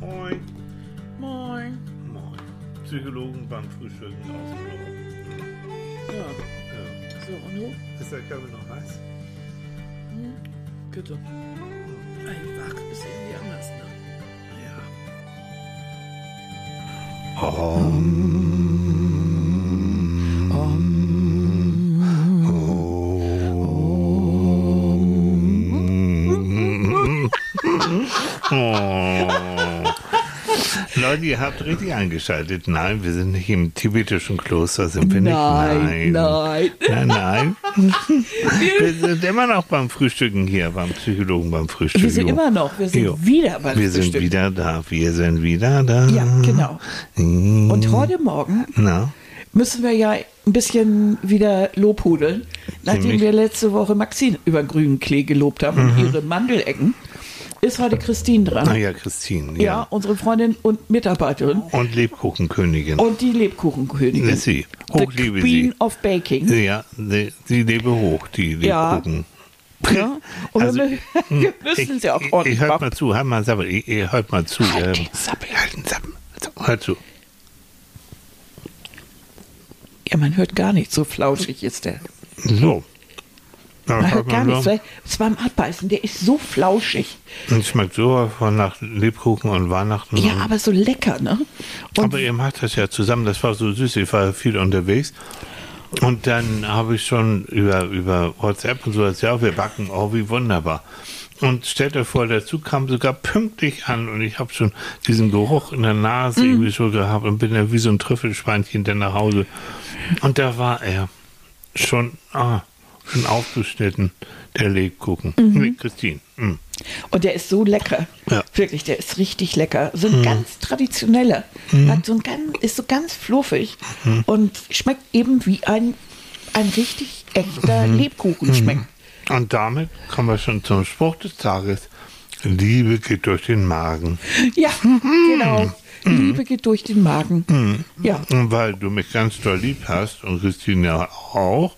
Moin. Moin. Moin. Psychologen beim Frühstücken aus dem Büro. Ja, Ja. so, und du? Ist der Körper noch heiß? Bitte. Ein Wach ist irgendwie anders, ne? Ja. Oh. Leute, ihr habt richtig eingeschaltet. Nein, wir sind nicht im tibetischen Kloster, sind wir Nein, nicht? nein. Nein, nein. wir sind immer noch beim Frühstücken hier, beim Psychologen beim Frühstücken. Wir sind immer noch, wir sind Jo. wieder beim Wir sind wieder da, wir sind wieder da. Ja, genau. Mhm. Und heute Morgen Na, müssen wir ja ein bisschen wieder lobhudeln, nachdem Ziemlich. wir letzte Woche Maxine über grünen Klee gelobt haben Mhm. und ihre Mandelecken. Ist heute Christine dran. ah ja, Christine. ja. Ja. unsere Freundin und Mitarbeiterin. Und Lebkuchenkönigin. Und die Lebkuchenkönigin. sie. The Hoch liebe Queen sie. of Baking. Ja, sie, sie lebe hoch, die Ja. Lebkuchen. Ja. Und Also, wir, wir müssen sie auch ich, ordentlich ich hört machen. mal zu, hört mal Sabbel, ihr, ihr hört mal zu. Halt ähm, den Sabbel. Halt den hört zu. Ja, man hört gar nicht, so flauschig ist der. So. Ja, Man hört gar nichts, so. es beim Abbeißen, der ist so flauschig. Und schmeckt so von nach Lebkuchen und Weihnachten. Ja, und, aber so lecker, ne? Und aber ihr macht das ja zusammen, das war so süß, ich war viel unterwegs. Und dann habe ich schon über, über WhatsApp und so erzählt, ja, wir backen, oh, wie wunderbar. Und stellt euch vor, der Zug kam sogar pünktlich an und ich habe schon diesen Geruch in der Nase Mhm. irgendwie so gehabt und bin ja wie so ein Trüffelschweinchen dann nach Hause. Und da war er schon, ah, schon aufgeschnitten, der Lebkuchen. Mhm. Nee, Christine. mm. Und der ist so lecker. Ja. Wirklich, der ist richtig lecker. So ein ganz traditioneller. Hat so ein ganz, ist so ganz fluffig und schmeckt eben wie ein, ein richtig echter Lebkuchen schmeckt. Und damit kommen wir schon zum Spruch des Tages. Liebe geht durch den Magen. Ja, genau. Liebe geht durch den Magen. Ja, Und weil du mich ganz doll lieb hast und Christine ja auch,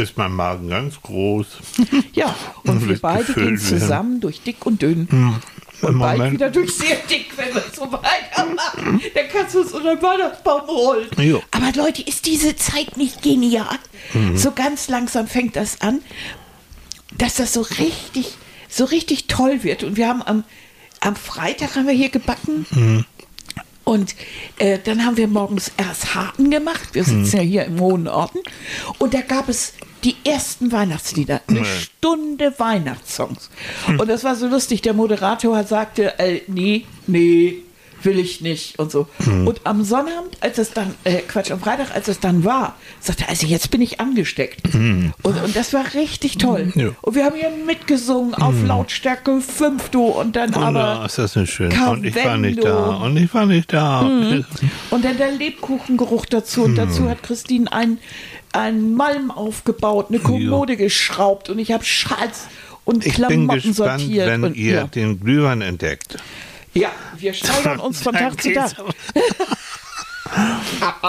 ist mein Magen ganz groß. ja. Und Und wir beide gehen werden. zusammen durch dick und dünn. Im Und bald Moment- wieder durch sehr dick, wenn wir so weitermachen. Dann kannst du uns unter den Weihnachtsbaum holen. Jo. Aber Leute, ist diese Zeit nicht genial? So ganz langsam fängt das an, dass das so richtig, so richtig toll wird. Und wir haben am, am Freitag haben wir hier gebacken. Und äh, dann haben wir morgens erst Harten gemacht. Wir sitzen ja hier im hohen Norden. Und da gab es die ersten Weihnachtslieder. Eine. Stunde Weihnachtssongs. Und das war so lustig. Der Moderator sagte, äh, nee, nee, will ich nicht und so. Und am Sonnabend, als es dann, äh, Quatsch, am Freitag, als es dann war, sagte er, also jetzt bin ich angesteckt. Und, und das war richtig toll. Ja. Und wir haben hier mitgesungen auf Lautstärke 5 du und dann Und aber ist das nicht schön. Und ich war nicht da. Und ich war nicht da. und dann der Lebkuchengeruch dazu. Und Hm. dazu hat Christine ein, ein Malm aufgebaut, eine Kommode geschraubt und ich habe Schals und Ich bin Klamotten gespannt, sortiert. wenn und, ihr ja. den Glühwein entdeckt. ja, wir steigern uns von Tag zu Tag.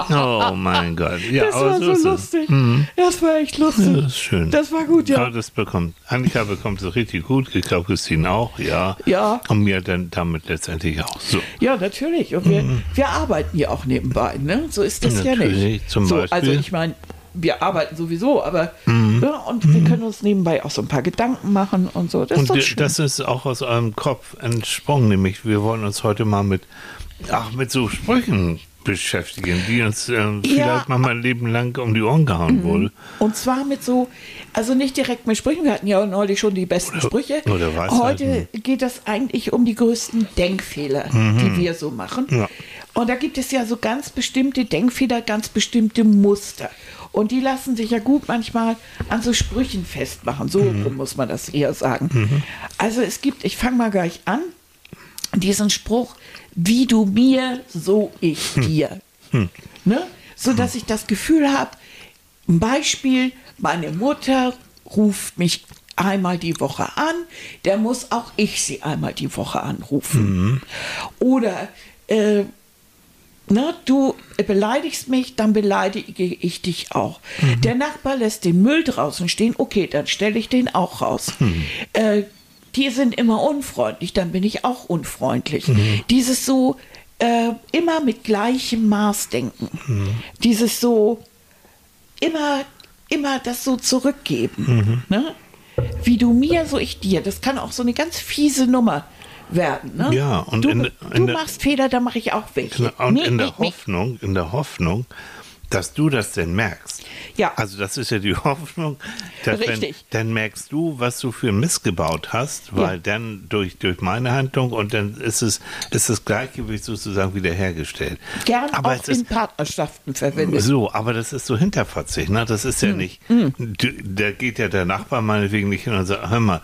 Oh mein Gott. Ja, Das war so so lustig. Das war echt lustig. Das ist schön. Das war gut, ja. Aber das bekommt, Annika bekommt es richtig gut. Ich glaube, Christine auch, ja. Ja. Und mir dann damit letztendlich auch. So. Ja, natürlich. Und wir, wir arbeiten ja auch nebenbei, ne? So ist das ja Mhm. Natürlich, nicht. zum so, Beispiel. Also ich meine, wir arbeiten sowieso, aber Mhm. ja, und wir können uns nebenbei auch so ein paar Gedanken machen und so. Das ist Und schön. das ist auch aus eurem Kopf entsprungen, nämlich wir wollen uns heute mal mit, ach, mit so Sprüchen beschäftigen, die uns ähm, vielleicht mal ein Leben lang um die Ohren gehauen wurde. Und zwar mit so, also nicht direkt mit Sprüchen, wir hatten ja neulich schon die besten Sprüche. Oder Weisheiten. Heute geht es eigentlich um die größten Denkfehler, die wir so machen. Ja. Und da gibt es ja so ganz bestimmte Denkfehler, ganz bestimmte Muster. Und die lassen sich ja gut manchmal an so Sprüchen festmachen. So rum muss man das eher sagen. Also es gibt, ich fange mal gleich an, diesen Spruch, wie du mir, so ich dir. Ne? So dass ich das Gefühl habe, ein Beispiel, meine Mutter ruft mich einmal die Woche an, der muss auch ich sie einmal die Woche anrufen. Oder äh, na, du beleidigst mich, dann beleidige ich dich auch. Der Nachbar lässt den Müll draußen stehen, okay, dann stelle ich den auch raus. Äh, die sind immer unfreundlich, dann bin ich auch unfreundlich. Dieses so äh, immer mit gleichem Maß denken. Dieses so immer, immer das so zurückgeben. Ne? Wie du mir, so ich dir. Das kann auch so eine ganz fiese Nummer werden. Ne? Ja, und du, in- du in der- machst Fehler, da mache ich auch welche. Genau, Und Nee, in der nicht. Hoffnung, in der Hoffnung, dass du das denn merkst. Ja. Also das ist ja die Hoffnung, dass wenn, Richtig. dann merkst du, was du für Mist gebaut hast, weil Ja. dann durch, durch meine Handlung und dann ist es ist das Gleichgewicht sozusagen wiederhergestellt. Gern aber auch es ist in Partnerschaften verwendet. so, aber das ist so hinterfotzig, ne? Das ist ja Hm. nicht. Du, da geht ja der Nachbar meinetwegen nicht hin und sagt, hör mal,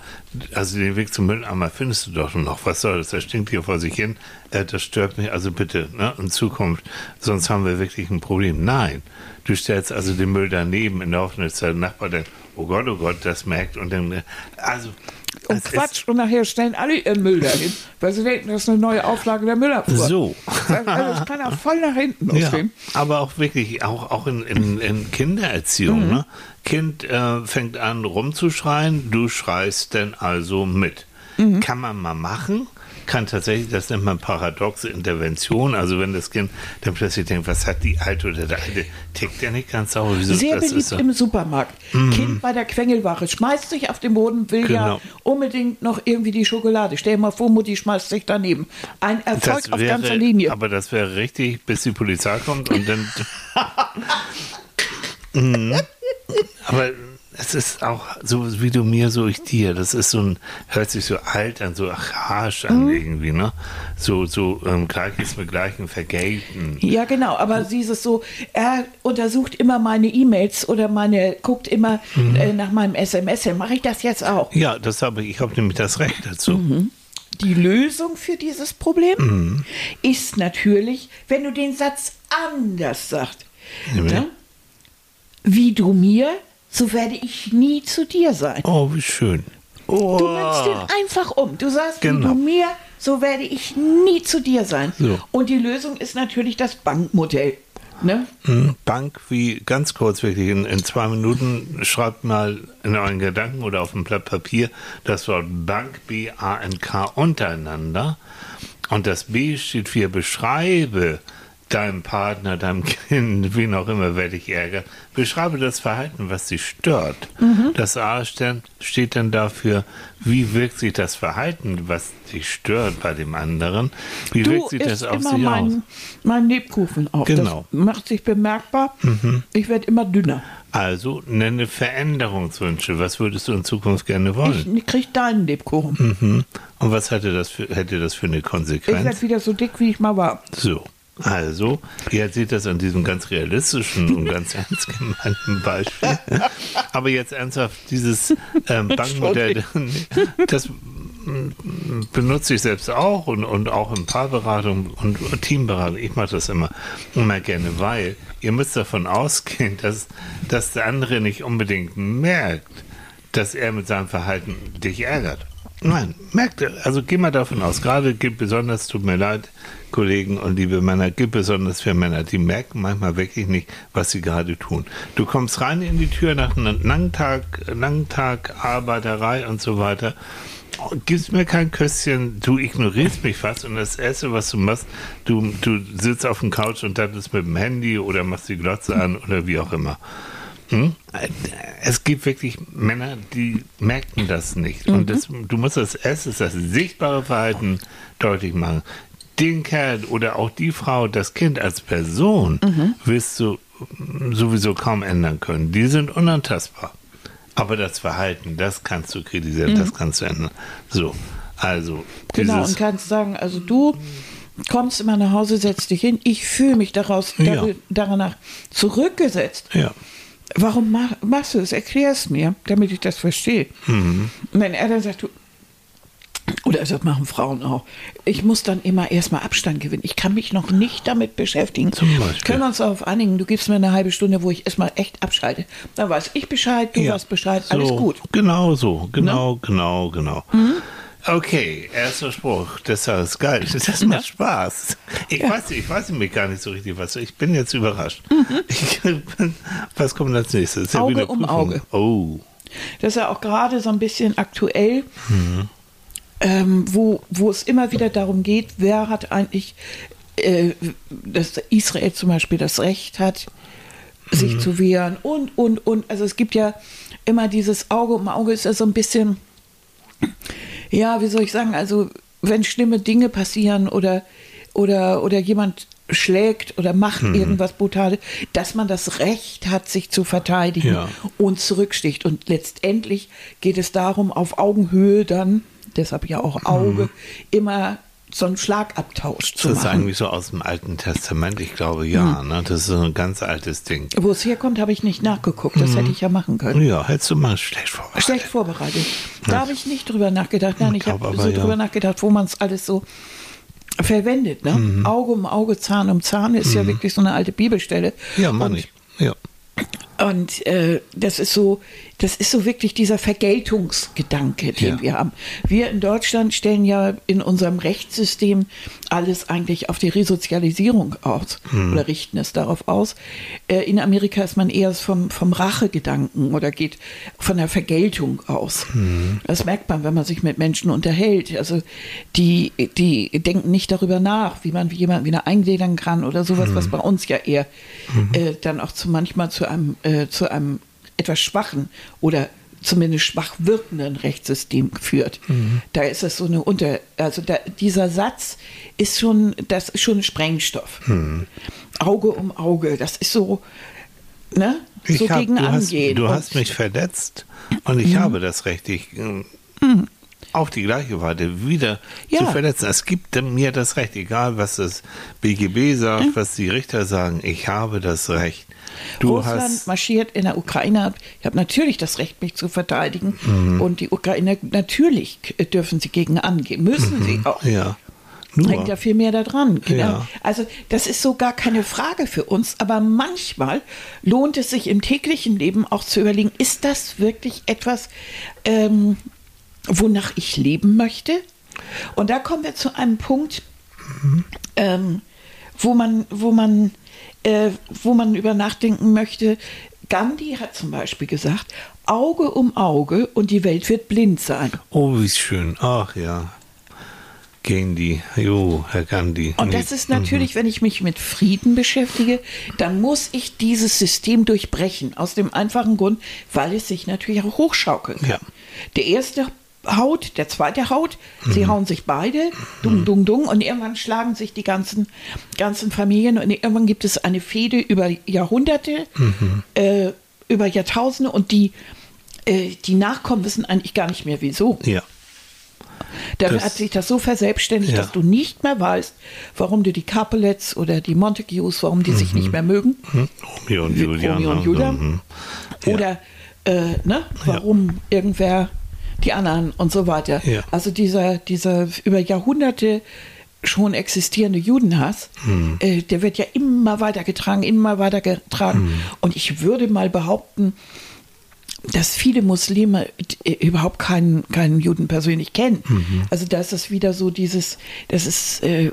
also den Weg zum Mülleimer findest du doch noch. Was soll das? Der stinkt hier vor sich hin. Äh, das stört mich. Also bitte, ne? In Zukunft, sonst haben wir wirklich ein Problem. Nein. Du stellst also den Müll daneben in der Hoffnung, dass der Nachbar dann, oh Gott, oh Gott, das merkt und dann, äh, also. Und Quatsch, und nachher stellen alle ihren Müll dahin, weil sie denken, das ist eine neue Auflage der Müllabfuhr. So. Also das kann auch voll nach hinten Ja, losgehen. aber auch wirklich, auch, auch in, in, in Kindererziehung. Ne? Kind äh, fängt an rumzuschreien, du schreist dann also mit. Kann man mal machen, kann tatsächlich, das nennt man paradoxe Intervention, also wenn das Kind dann plötzlich denkt, was hat die Alte oder der Alte, tickt der nicht ganz sauber. Wieso, Sehr das beliebt so- im Supermarkt. Kind bei der Quengelware schmeißt sich auf den Boden, will ja Genau. unbedingt noch irgendwie die Schokolade. Stell dir mal vor, Mutti schmeißt sich daneben. Ein Erfolg das auf wäre, ganzer Linie. Aber das wäre richtig, bis die Polizei kommt und dann. Mhm. Aber es ist auch so wie du mir, so ich dir. Das ist so ein, hört sich so alt an, so archaisch an Mhm. irgendwie, ne? So, so ähm, Gleiches mit Gleichem vergelten. Ja, genau, aber dieses so, er untersucht immer meine E-Mails oder meine, guckt immer Mhm. äh, nach meinem SMS, dann mache ich das jetzt auch. Ja, das habe ich, ich habe nämlich das Recht dazu. Mhm. Die Lösung für dieses Problem Mhm. ist natürlich, wenn du den Satz anders sagst. Nämlich? Ne? Wie du mir, so werde ich nie zu dir sein. Oh, wie schön. Oh. Du nimmst den einfach um. Du sagst, wie Genau. du mir, so werde ich nie zu dir sein. So. Und die Lösung ist natürlich das Bankmodell. Ne? Hm, Bank, wie ganz kurz wirklich in, in zwei Minuten, schreibt mal in euren Gedanken oder auf ein Blatt Papier das Wort Bank, B-A-N-K untereinander. Und das B steht für beschreibe deinem Partner, deinem Kind, wen auch immer, wer dich ärgert. Beschreibe das Verhalten, was dich stört. Das A steht, dann dafür, wie wirkt sich das Verhalten, was dich stört bei dem anderen, wie Du wirkt sich das auf immer sich aus. mein, mein Lebkuchen auf. Genau. Das macht sich bemerkbar. Ich werde immer dünner. Also nenne Veränderungswünsche. Was würdest du in Zukunft gerne wollen? Ich krieg deinen Lebkuchen. Mhm. Und was hätte das für, hätte das für eine Ich Konsequenz? werde wieder so dick, wie ich mal war. So. Also, ihr seht das an diesem ganz realistischen und ganz ernst gemeinten Beispiel. Aber jetzt ernsthaft, dieses ähm, Bankmodell, das mm, benutze ich selbst auch und, und auch in Paarberatung und Teamberatung. Ich mache das immer, immer gerne, weil ihr müsst davon ausgehen, dass, dass der andere nicht unbedingt merkt, dass er mit seinem Verhalten dich ärgert. Nein, merkt er. Also geh mal davon aus, gerade besonders, tut mir leid, Kollegen und liebe Männer, gilt besonders für Männer, die merken manchmal wirklich nicht, was sie gerade tun. Du kommst rein in die Tür nach einem langen Tag, langen Tag Arbeiterei und so weiter, gibst mir kein Küsschen, du ignorierst mich fast und das Erste, was du machst, du, du sitzt auf dem Couch und daddelst mit dem Handy oder machst die Glotze an oder wie auch immer. Hm? Es gibt wirklich Männer, die merken das nicht. Und das, du musst als erstes das sichtbare Verhalten deutlich machen. Den Kerl oder auch die Frau, das Kind als Person, wirst du sowieso kaum ändern können. Die sind unantastbar. Aber das Verhalten, das kannst du kritisieren, das kannst du ändern. So, also Genau, und kannst sagen, also du kommst immer nach Hause, setzt dich hin, ich fühle mich daraus, Ja. danach zurückgesetzt. ja. Warum mach, machst du es? Erklär es mir, damit ich das verstehe. Mhm. Und wenn er dann sagt, du, oder das machen Frauen auch, ich muss dann immer erstmal Abstand gewinnen. Ich kann mich noch nicht damit beschäftigen. Zum Beispiel. Können wir uns darauf einigen, du gibst mir eine halbe Stunde, wo ich erstmal echt abschalte. Dann weiß ich Bescheid, du Ja. weißt Bescheid, So, alles gut. Ne? Genau so, genau, genau, genau. Okay, erster Spruch, das ist geil, das macht Spaß. Ich weiß, ich weiß nämlich gar nicht so richtig was. Ich bin jetzt überrascht. Ich bin, was kommt als nächstes? Ja Mhm. Auge wieder um. Auge. Oh, Das ist ja auch gerade so ein bisschen aktuell. Mhm. Ähm, wo, wo es immer wieder darum geht, wer hat eigentlich, äh, dass Israel zum Beispiel das Recht hat, sich Mhm. zu wehren und, und, und. Also es gibt ja immer dieses Auge um Auge, ist ja so ein bisschen, ja, wie soll ich sagen, also wenn schlimme Dinge passieren oder, oder, oder jemand schlägt oder macht Mhm. irgendwas Brutales, dass man das Recht hat, sich zu verteidigen Ja. und zurücksticht. Und letztendlich geht es darum, auf Augenhöhe dann, deshalb ja auch Auge, immer so einen Schlagabtausch zu Mhm. Das ist machen. eigentlich so aus dem Alten Testament, ich glaube ja. Hm. Ne? Das ist so ein ganz altes Ding. Wo es herkommt, habe ich nicht nachgeguckt. Das hätte ich ja machen können. Ja, hättest du mal schlecht vorbei. Schlecht vorbereitet. Da habe ich nicht drüber nachgedacht. Nein, ich glaub habe so ja. drüber nachgedacht, wo man es alles so verwendet. Ne? Mhm. Auge um Auge, Zahn um Zahn ist ja wirklich so eine alte Bibelstelle. Ja, Mann, Und ich. Ja. Und äh, das ist so, das ist so wirklich dieser Vergeltungsgedanke, den Ja. wir haben. Wir in Deutschland stellen ja in unserem Rechtssystem alles eigentlich auf die Resozialisierung aus oder richten es darauf aus. Äh, in Amerika ist man eher vom, vom Rachegedanken oder geht von der Vergeltung aus. Das merkt man, wenn man sich mit Menschen unterhält. Also die, die denken nicht darüber nach, wie man jemanden wieder eingliedern kann oder sowas, was bei uns ja eher äh, dann auch zu manchmal zu einem, äh, zu einem etwas schwachen oder zumindest schwach wirkenden Rechtssystem führt. Da ist es so eine Unter, also da, dieser Satz ist schon, das ist schon Sprengstoff. Auge um Auge, das ist so, ne, Ich so hab, gegen du hast, angehen. du Und- hast mich verletzt und ich habe das Recht, ähm, auf die gleiche Weise wieder Ja. zu verletzen. Es gibt mir das Recht, egal was das BGB sagt, was die Richter sagen, ich habe das Recht. Du Russland hast marschiert in der Ukraine. Ich habe natürlich das Recht, mich zu verteidigen. Mhm. Und die Ukrainer, natürlich dürfen sie gegen angehen, müssen sie auch. Mhm. ja Hängt nur ja viel mehr da dran. Genau. Ja. Also das ist so gar keine Frage für uns, aber manchmal lohnt es sich im täglichen Leben auch zu überlegen, ist das wirklich etwas, ähm, wonach ich leben möchte? Und da kommen wir zu einem Punkt, ähm, wo man, wo man, äh, wo man über nachdenken möchte. Gandhi hat zum Beispiel gesagt, Auge um Auge und die Welt wird blind sein. oh wie schön ach ja Gandhi jo Herr Gandhi Und das ist natürlich, wenn ich mich mit Frieden beschäftige, dann muss ich dieses System durchbrechen. Aus dem einfachen Grund, weil es sich natürlich auch hochschaukeln kann. Ja. Der erste haut, der zweite haut, sie hauen sich beide, dung, dung, dung, und irgendwann schlagen sich die ganzen, ganzen Familien und irgendwann gibt es eine Fehde über Jahrhunderte, äh, über Jahrtausende und die, äh, die Nachkommen wissen eigentlich gar nicht mehr wieso. ja Da Das- hat sich das so verselbstständigt, Ja. dass du nicht mehr weißt, warum du die Capulets oder die Montagues, warum die sich nicht mehr mögen. hm? Romeo und Julia Romeo und? Julia. Mhm. Ja. Oder äh, ne, warum irgendwer die anderen und so weiter. Ja. Also dieser, dieser über Jahrhunderte schon existierende Judenhass, Hm. äh, der wird ja immer weiter getragen, immer weiter getragen. Hm. Und ich würde mal behaupten, dass viele Muslime äh, überhaupt keinen, keinen Juden persönlich kennen. Mhm. Also da ist es wieder so dieses, das ist, äh,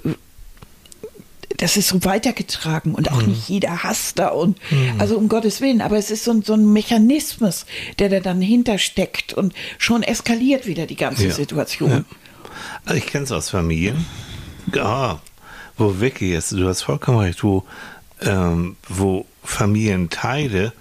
das ist so weitergetragen und auch Mhm. nicht jeder hasst da und also um Gottes Willen, aber es ist so, ein- so ein Mechanismus, der da dann hintersteckt und schon eskaliert wieder die ganze Ja. Situation. Ja. Also ich kenne es aus Familien, ah, wo wirklich ist, du hast vollkommen recht, wo, ähm, wo Familienteile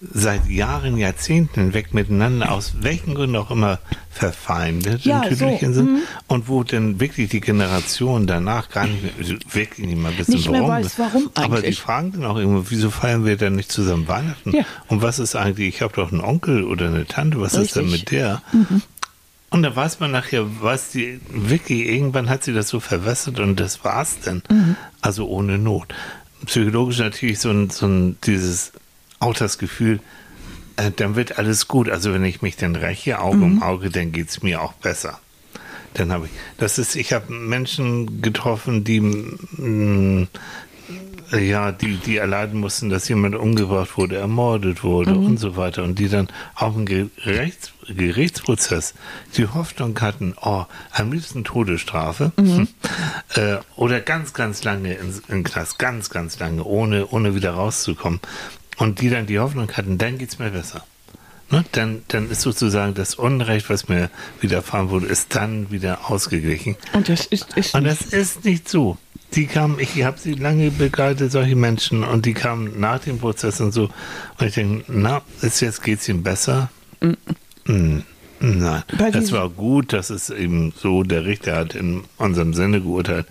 seit Jahren, Jahrzehnten hinweg miteinander aus welchen Gründen auch immer verfeindet Ja, Tüdelchen so, mhm. sind und wo dann wirklich die Generation danach gar nicht mehr, also wirklich nicht mal wissen, Nicht mehr warum. weiß, warum Aber die eigentlich. fragen dann auch immer, wieso feiern wir denn nicht zusammen Weihnachten? Ja. Und was ist eigentlich, ich habe doch einen Onkel oder eine Tante, was ist denn Richtig. mit der? Und da weiß man nachher, was die, wirklich, irgendwann hat sie das so verwässert und das war's dann. Also ohne Not. Psychologisch natürlich so ein, so ein, dieses, auch das Gefühl, äh, dann wird alles gut. Also wenn ich mich dann räche, Auge um Auge, dann geht's mir auch besser. Dann habe ich, das ist, ich habe Menschen getroffen, die, mh, ja, die, die erleiden mussten, dass jemand umgebracht wurde, ermordet wurde und so weiter. Und die dann auch im Gerichts, Gerichtsprozess die Hoffnung hatten, oh, am liebsten Todesstrafe äh, oder ganz, ganz lange in den Knast, ganz, ganz lange, ohne, ohne wieder rauszukommen. Und die dann die Hoffnung hatten, dann geht's mir besser. Ne? Dann, dann ist sozusagen das Unrecht, was mir widerfahren wurde, ist dann wieder ausgeglichen. Und das ist, ist Und das ist nicht so. Die kamen, ich habe sie lange begleitet, solche Menschen, und die kamen nach dem Prozess und so. Und ich denke, na, ist jetzt geht's ihm besser? Mm, Nein. Bei Das war gut, dass es eben so, der Richter hat in unserem Sinne geurteilt.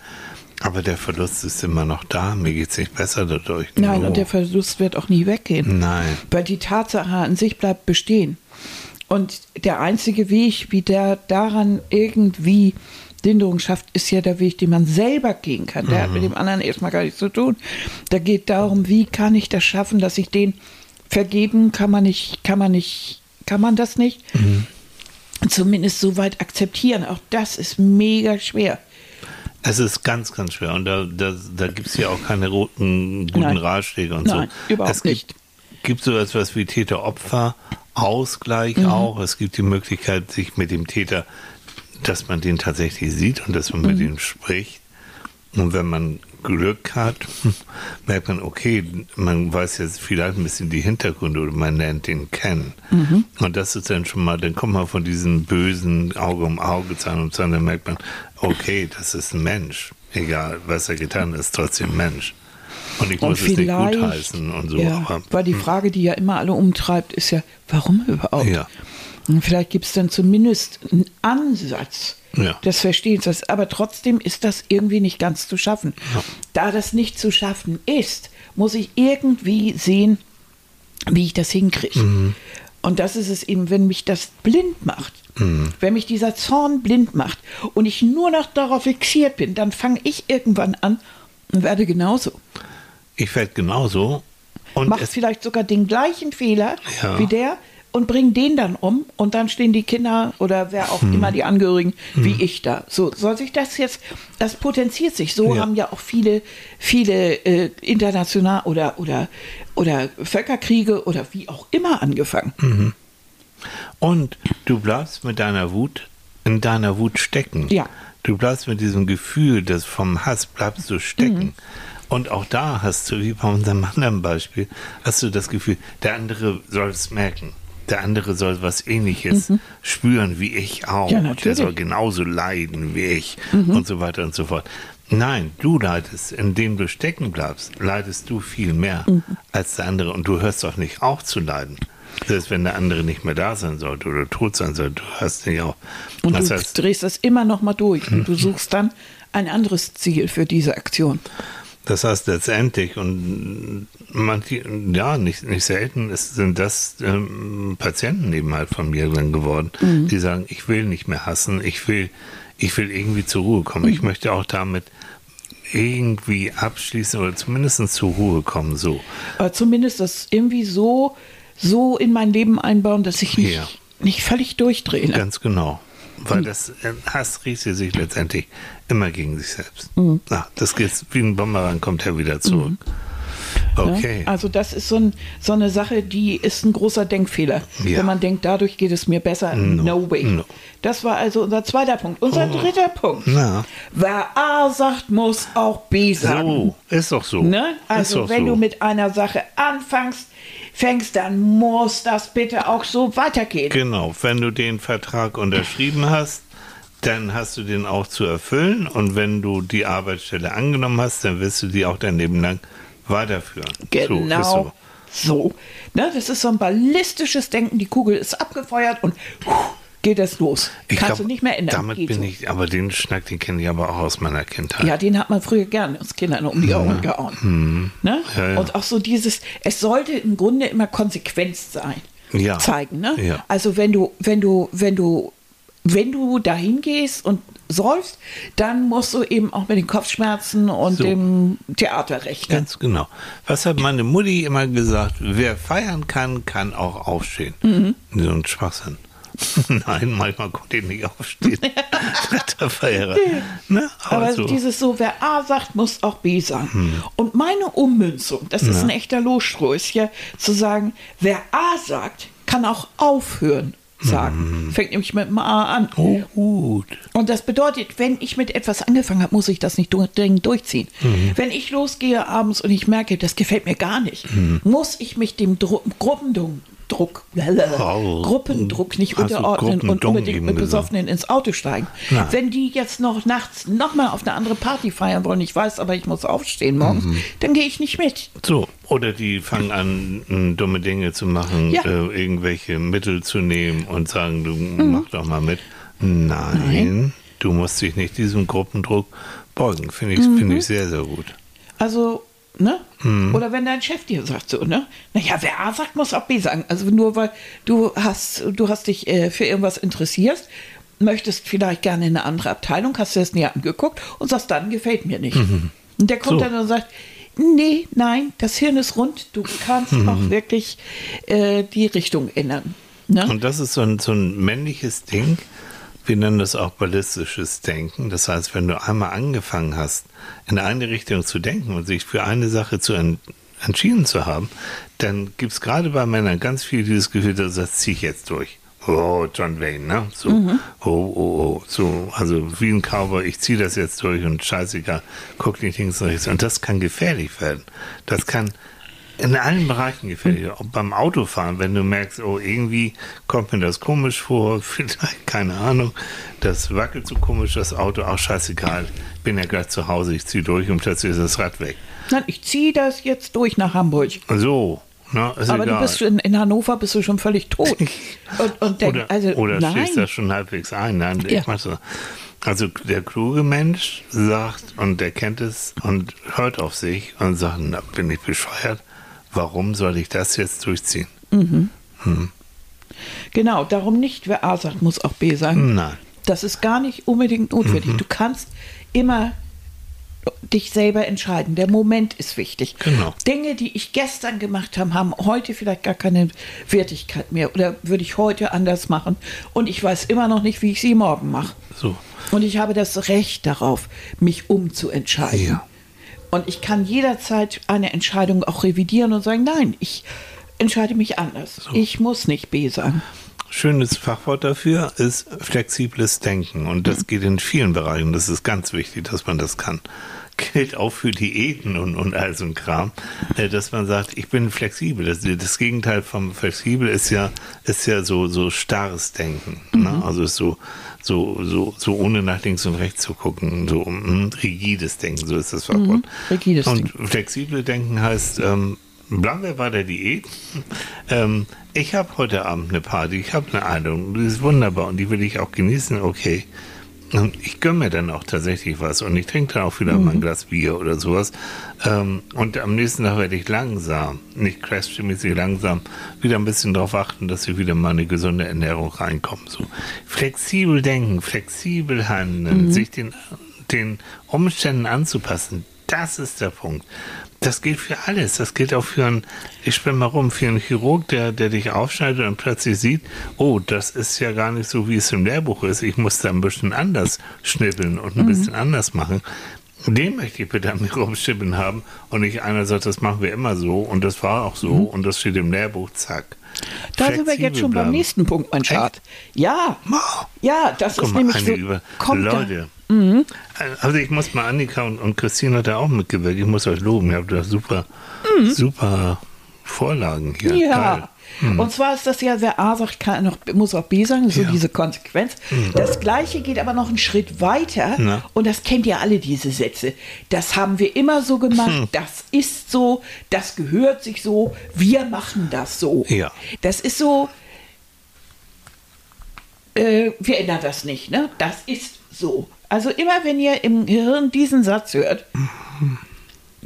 Aber der Verlust ist immer noch da. Mir geht's nicht besser dadurch. Nein, No. und der Verlust wird auch nie weggehen. Nein. Weil die Tatsache an sich bleibt bestehen. Und der einzige Weg, wie der daran irgendwie Linderung schafft, ist ja der Weg, den man selber gehen kann. Der hat mit dem anderen erstmal gar nichts zu tun. Da geht darum, wie kann ich das schaffen, dass ich den vergeben kann man nicht, kann man nicht, kann man das nicht. Zumindest so weit akzeptieren. Auch das ist mega schwer. Es ist ganz, ganz schwer. Und da, da, da gibt es ja auch keine roten, guten Nein. Ratschläge und Nein, so. überhaupt es gibt, gibt so etwas wie Täter-Opfer-Ausgleich Mhm. auch. Es gibt die Möglichkeit, sich mit dem Täter, dass man den tatsächlich sieht und dass man Mhm. mit ihm spricht. Und wenn man Glück hat, merkt man, okay, man weiß jetzt vielleicht ein bisschen die Hintergründe oder man lernt den kennen. Mhm. Und das ist dann schon mal, dann kommt man von diesen bösen Auge um Auge, Zahn um Zahn, dann merkt man, okay, das ist ein Mensch. Egal, was er getan hat, ist trotzdem Mensch. Und ich Und muss es nicht gutheißen und so. ja, aber, weil die Frage, die ja immer alle umtreibt, ist ja, warum überhaupt? Ja. Vielleicht gibt es dann zumindest einen Ansatz Ja. des Verstehens. Aber trotzdem ist das irgendwie nicht ganz zu schaffen. Ja. Da das nicht zu schaffen ist, muss ich irgendwie sehen, wie ich das hinkriege. Mhm. Und das ist es eben, wenn mich das blind macht. Mhm. Wenn mich dieser Zorn blind macht und ich nur noch darauf fixiert bin, dann fange ich irgendwann an und werde genauso. ich werde genauso. Und Macht es, vielleicht sogar den gleichen Fehler Ja. wie der und bringt den dann um und dann stehen die Kinder oder wer auch Hm. immer die Angehörigen wie ich da. So soll sich das jetzt, das potenziert sich. So Ja. haben ja auch viele, viele äh, international oder oder oder Völkerkriege oder wie auch immer angefangen. Hm. Und du bleibst mit deiner Wut in deiner Wut stecken. Ja. Du bleibst mit diesem Gefühl des vom Hass bleibst du stecken. Mhm. Und auch da hast du, wie bei unserem anderen Beispiel, hast du das Gefühl, der andere soll es merken. Der andere soll was ähnliches spüren wie ich auch. Mhm. Ja, der. Mhm. soll genauso leiden wie ich und so weiter und so fort. Nein, du leidest, indem du stecken bleibst, leidest du viel mehr Mhm. als der andere und du hörst auch nicht auf zu leiden. Selbst wenn der andere nicht mehr da sein sollte oder tot sein sollte, du hörst nicht auf. Und das du heißt, drehst das immer noch mal durch und Mhm. du suchst dann ein anderes Ziel für diese Aktion. Das heißt letztendlich, und manche, ja, nicht, nicht selten ist, sind das ähm, Patienten eben halt von mir dann geworden, Mhm. die sagen, ich will nicht mehr hassen, ich will, ich will irgendwie zur Ruhe kommen. Mhm. Ich möchte auch damit irgendwie abschließen oder zumindest zur Ruhe kommen, so. Aber zumindest das irgendwie so, so in mein Leben einbauen, dass ich nicht, Ja. nicht völlig durchdrehe. ne? Ganz genau. Weil das äh, Hass richtet sich letztendlich immer gegen sich selbst. Hm. Na, das geht wie ein Bumerang, kommt er wieder zurück. Okay. Ne? Also das ist so, ein, so eine Sache, die ist ein großer Denkfehler. Ja. Wenn man denkt, dadurch geht es mir besser. No, No, way. no. Das war also unser zweiter Punkt. Unser dritter Punkt. Na. Wer A sagt, muss auch B sagen. So, ist doch so. Ne? Also wenn so. du mit einer Sache anfängst, fängst, dann muss das bitte auch so weitergehen. Genau, wenn du den Vertrag unterschrieben hast, dann hast du den auch zu erfüllen und wenn du die Arbeitsstelle angenommen hast, dann wirst du die auch dein Leben lang weiterführen. Genau so. so. Ne, das ist so ein ballistisches Denken. Die Kugel ist abgefeuert und puh, geht es los. Ich Kannst glaub, du nicht mehr ändern. Damit Geht bin so. ich, aber den Schnack, den kenne ich aber auch aus meiner Kindheit. Ja, den hat man früher gerne uns Kindern um die Ohren gehauen. Ne? Mhm. Ja, ja. Und auch so dieses, es sollte im Grunde immer Konsequenz sein. Ja. Zeigen, ne? Ja. Also wenn du, wenn du, wenn du, wenn du dahin gehst und säufst, dann musst du eben auch mit den Kopfschmerzen und So. dem Theater rechnen. Ganz genau. Was hat meine Mutti immer gesagt? Wer feiern kann, kann auch aufstehen. Mhm. So ein Schwachsinn. Nein, manchmal konnte ich nicht aufstehen. Flatterfeierer. Ne? Aber, Aber so. dieses so, wer A sagt, muss auch B sagen. Und meine Ummünzung, das ist Ja. ein echter Losstroh, ist ja zu sagen, wer A sagt, kann auch aufhören sagen. Fängt nämlich mit dem A an. oh, gut. Und das bedeutet, wenn ich mit etwas angefangen habe, muss ich das nicht dringend durchziehen. Wenn ich losgehe abends und ich merke, das gefällt mir gar nicht, muss ich mich dem Gruppendung Gruppendruck, Oh. Gruppendruck nicht Also unterordnen und unbedingt mit gesagt. Besoffenen ins Auto steigen. Nein. Wenn die jetzt noch nachts nochmal auf eine andere Party feiern wollen, ich weiß, aber ich muss aufstehen morgens, Mhm. dann gehe ich nicht mit. So, oder die fangen an, dumme Dinge zu machen, Ja. äh, irgendwelche Mittel zu nehmen und sagen, du mach doch mal mit. Nein, du musst dich nicht diesem Gruppendruck beugen. Finde ich, finde ich sehr, sehr gut. Also, ne? Mhm. Oder wenn dein Chef dir sagt so, ne? Naja, wer A sagt, muss auch B sagen. Also nur weil du hast, du hast dich äh, für irgendwas interessierst, möchtest vielleicht gerne in eine andere Abteilung, hast du das näher angeguckt und sagst dann, gefällt mir nicht. Und der kommt Mhm. So. dann und sagt, nee, nein, das Hirn ist rund, du kannst Mhm. auch wirklich äh, die Richtung ändern. Ne? Und das ist so ein, so ein männliches Ding. Wir nennen das auch ballistisches Denken. Das heißt, wenn du einmal angefangen hast, in eine Richtung zu denken und sich für eine Sache zu en entschieden zu haben, dann gibt es gerade bei Männern ganz viel dieses Gefühl, dass das ziehe ich jetzt durch. Oh, John Wayne, ne? So, oh, oh, oh. So, also wie ein Cowboy, ich ziehe das jetzt durch und scheißegal, guck nicht links und rechts. Und das kann gefährlich werden. Das kann in allen Bereichen gefährlich. Auch beim Autofahren, wenn du merkst, oh, irgendwie kommt mir das komisch vor, vielleicht, keine Ahnung, das wackelt so komisch, das Auto, auch scheißegal, bin ja gleich zu Hause, ich ziehe durch und plötzlich ist das Rad weg. Nein, ich ziehe das jetzt durch nach Hamburg. So, ne, ist Aber egal. du bist in, in Hannover bist du schon völlig tot. Und, und denk, oder also, oder nein. schließt das schon halbwegs ein. Nein, Ja. ich mach so. Also der kluge Mensch sagt und der kennt es und hört auf sich und sagt, na, bin ich bescheuert? Warum soll ich das jetzt durchziehen? Genau, darum nicht, wer A sagt, muss auch B sagen. Nein. Das ist gar nicht unbedingt notwendig. Mhm. Du kannst immer dich selber entscheiden. Der Moment ist wichtig. Genau. Dinge, die ich gestern gemacht habe, haben heute vielleicht gar keine Wertigkeit mehr oder würde ich heute anders machen und ich weiß immer noch nicht, wie ich sie morgen mache. So. Und ich habe das Recht darauf, mich umzuentscheiden. Ja. Und ich kann jederzeit eine Entscheidung auch revidieren und sagen, nein, ich entscheide mich anders. Ich muss nicht B sagen. Schönes Fachwort dafür ist flexibles Denken. Und das geht in vielen Bereichen. Das ist ganz wichtig, dass man das kann. Gilt auch für Diäten und, und all so ein Kram, äh, dass man sagt, ich bin flexibel. Das, das Gegenteil vom flexibel ist ja, ist ja so, so starres Denken. Ne? Also ist so, so, so, so ohne nach links und rechts zu gucken. So mm, rigides Denken, so ist das Fachwort. rigides und Denken. flexible Denken heißt, ähm, bleiben wir bei der Diät. Ähm, ich habe heute Abend eine Party, ich habe eine Einladung, die ist wunderbar und die will ich auch genießen, okay. Und ich gönne mir dann auch tatsächlich was und ich trinke dann auch wieder mal ein Glas Bier oder sowas. Ähm, und am nächsten Tag werde ich langsam, nicht crashmäßig langsam, wieder ein bisschen darauf achten, dass ich wieder mal eine gesunde Ernährung reinkomme. So flexibel denken, flexibel handeln, sich den, den Umständen anzupassen, das ist der Punkt. Das gilt für alles. Das gilt auch für einen, ich spinne mal rum, für einen Chirurg, der, der dich aufschneidet und plötzlich sieht, oh, das ist ja gar nicht so, wie es im Lehrbuch ist. Ich muss da ein bisschen anders schnippeln und ein bisschen anders machen. Den möchte ich bitte an mir rumschnippeln haben und nicht einer sagt, das machen wir immer so und das war auch so und das steht im Lehrbuch, zack. Da sind wir jetzt schon beim bleiben. nächsten Punkt, mein Schat. Ja, ja, das Guck ist nämlich so. über Leute. Also ich muss mal Annika und, und Christine hat da auch mitgewirkt. Ich muss euch loben. Ihr habt da super, super Vorlagen hier. Mhm. Ja. Mhm. Und zwar ist das ja, wer A sagt, kann noch, muss auch B sagen, so Ja. Mhm. diese Konsequenz. Das Gleiche geht aber noch einen Schritt weiter. Na? Und das kennt ihr alle, diese Sätze. Das haben wir immer so gemacht, Hm. das ist so, das gehört sich so, wir machen das so. Ja. Das ist so, äh, wir ändern das nicht, ne? Das ist so. Also immer wenn ihr im Gehirn diesen Satz hört,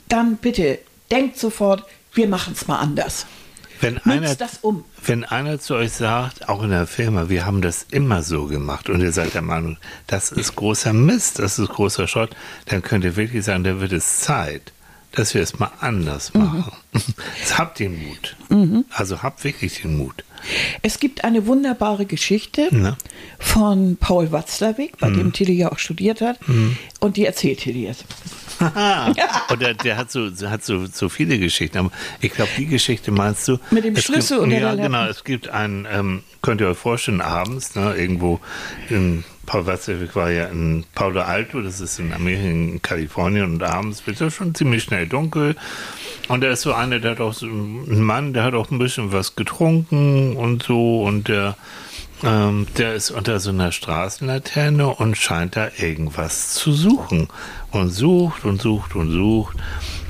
dann bitte denkt sofort, wir machen es mal anders. Wenn einer, das um. wenn einer zu euch sagt, auch in der Firma, wir haben das immer so gemacht und ihr seid der Meinung, das ist großer Mist, das ist großer Schrott, dann könnt ihr wirklich sagen, da wird es Zeit, dass wir es mal anders Mhm. machen. habt den Mut. Also habt wirklich den Mut. Es gibt eine wunderbare Geschichte Na? von Paul Watzlawick, bei Mhm. dem Tilly ja auch studiert hat. Und die erzählt Tilly jetzt. Oder der hat so, hat so, so viele Geschichten. Aber ich glaube, die Geschichte meinst du. Mit dem Schlüssel gibt, unter Ja, der genau. Es gibt einen, ähm, könnt ihr euch vorstellen, abends, ne, irgendwo in Paul Watzlawick war ja in Palo Alto, das ist in Amerika, in Kalifornien, und abends wird es schon ziemlich schnell dunkel. Und er ist so einer, der hat auch so ein Mann, der hat auch ein bisschen was getrunken und so und der, ähm, der ist unter so einer Straßenlaterne und scheint da irgendwas zu suchen. Und sucht und sucht und sucht.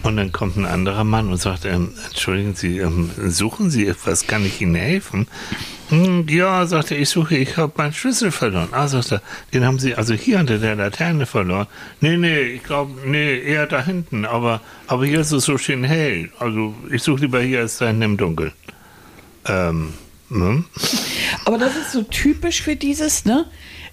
Und dann kommt ein anderer Mann und sagt, ähm, entschuldigen Sie, ähm, suchen Sie etwas, kann ich Ihnen helfen? Hm, ja, sagt er, ich suche, ich habe meinen Schlüssel verloren. Ah, sagt er, den haben Sie also hier unter der Laterne verloren. Nee, nee, ich glaube, nee, eher da hinten, aber, aber hier ist es so schön hell. Also ich suche lieber hier als da hinten im Dunkeln. Ähm, hm? Aber das ist so typisch für dieses, ne?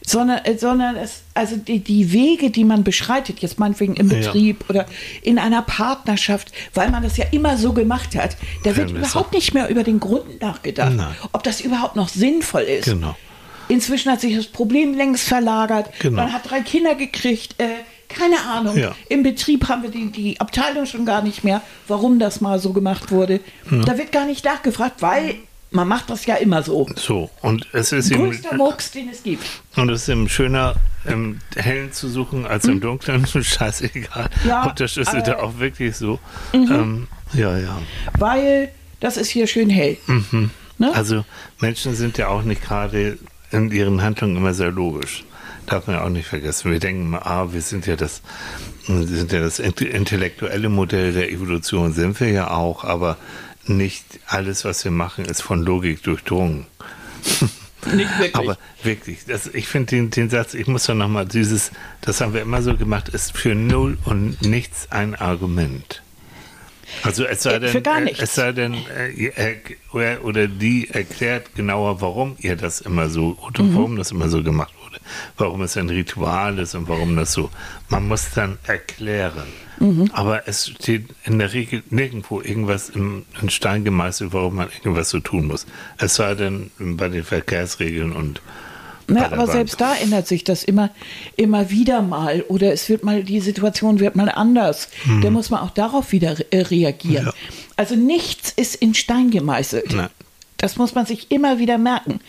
Sondern, äh, sondern es, also die, die Wege, die man beschreitet, jetzt meinetwegen im Ja. Betrieb oder in einer Partnerschaft, weil man das ja immer so gemacht hat, da wird Ja, überhaupt nicht mehr über den Grund nachgedacht, Nein. ob das überhaupt noch sinnvoll ist. Genau. Inzwischen hat sich das Problem längst verlagert. Genau. Man hat drei Kinder gekriegt. Äh, keine Ahnung. Ja. Im Betrieb haben wir die, die Abteilung schon gar nicht mehr, warum das mal so gemacht wurde. Hm. Da wird gar nicht nachgefragt, weil man macht das ja immer so. So, und es ist ihm, Größter Murks, den es gibt. und es ist ihm schöner, im Hellen zu suchen als im Dunklen. Scheißegal. Ja, und das ist aber- da auch wirklich so. Mhm. Ähm, ja, ja. Weil das ist hier schön hell. Ne? Also Menschen sind ja auch nicht gerade in ihren Handlungen immer sehr logisch. Darf man ja auch nicht vergessen. Wir denken mal, ah, wir sind ja das, wir sind ja das intellektuelle Modell der Evolution, sind wir ja auch, aber nicht alles, was wir machen, ist von Logik durchdrungen. Nicht wirklich. Aber wirklich, das, ich finde den, den Satz, ich muss doch nochmal, dieses, das haben wir immer so gemacht, ist für null und nichts ein Argument. Also es sei denn, für gar äh, nichts. es sei denn, äh, er oder die erklärt genauer, warum ihr das immer so oder Mhm. warum das immer so gemacht wurde, warum es ein Ritual ist und warum das so. Man muss dann erklären. Mhm. Aber es steht in der Regel nirgendwo irgendwas im, in Stein gemeißelt, warum man irgendwas so tun muss. Es sei denn bei den Verkehrsregeln und Na, aber Bahn. selbst da ändert sich das immer, immer wieder mal. Oder es wird mal, die Situation wird mal anders. Da muss man auch darauf wieder äh, reagieren. Ja. Also nichts ist in Stein gemeißelt. Nein. Das muss man sich immer wieder merken.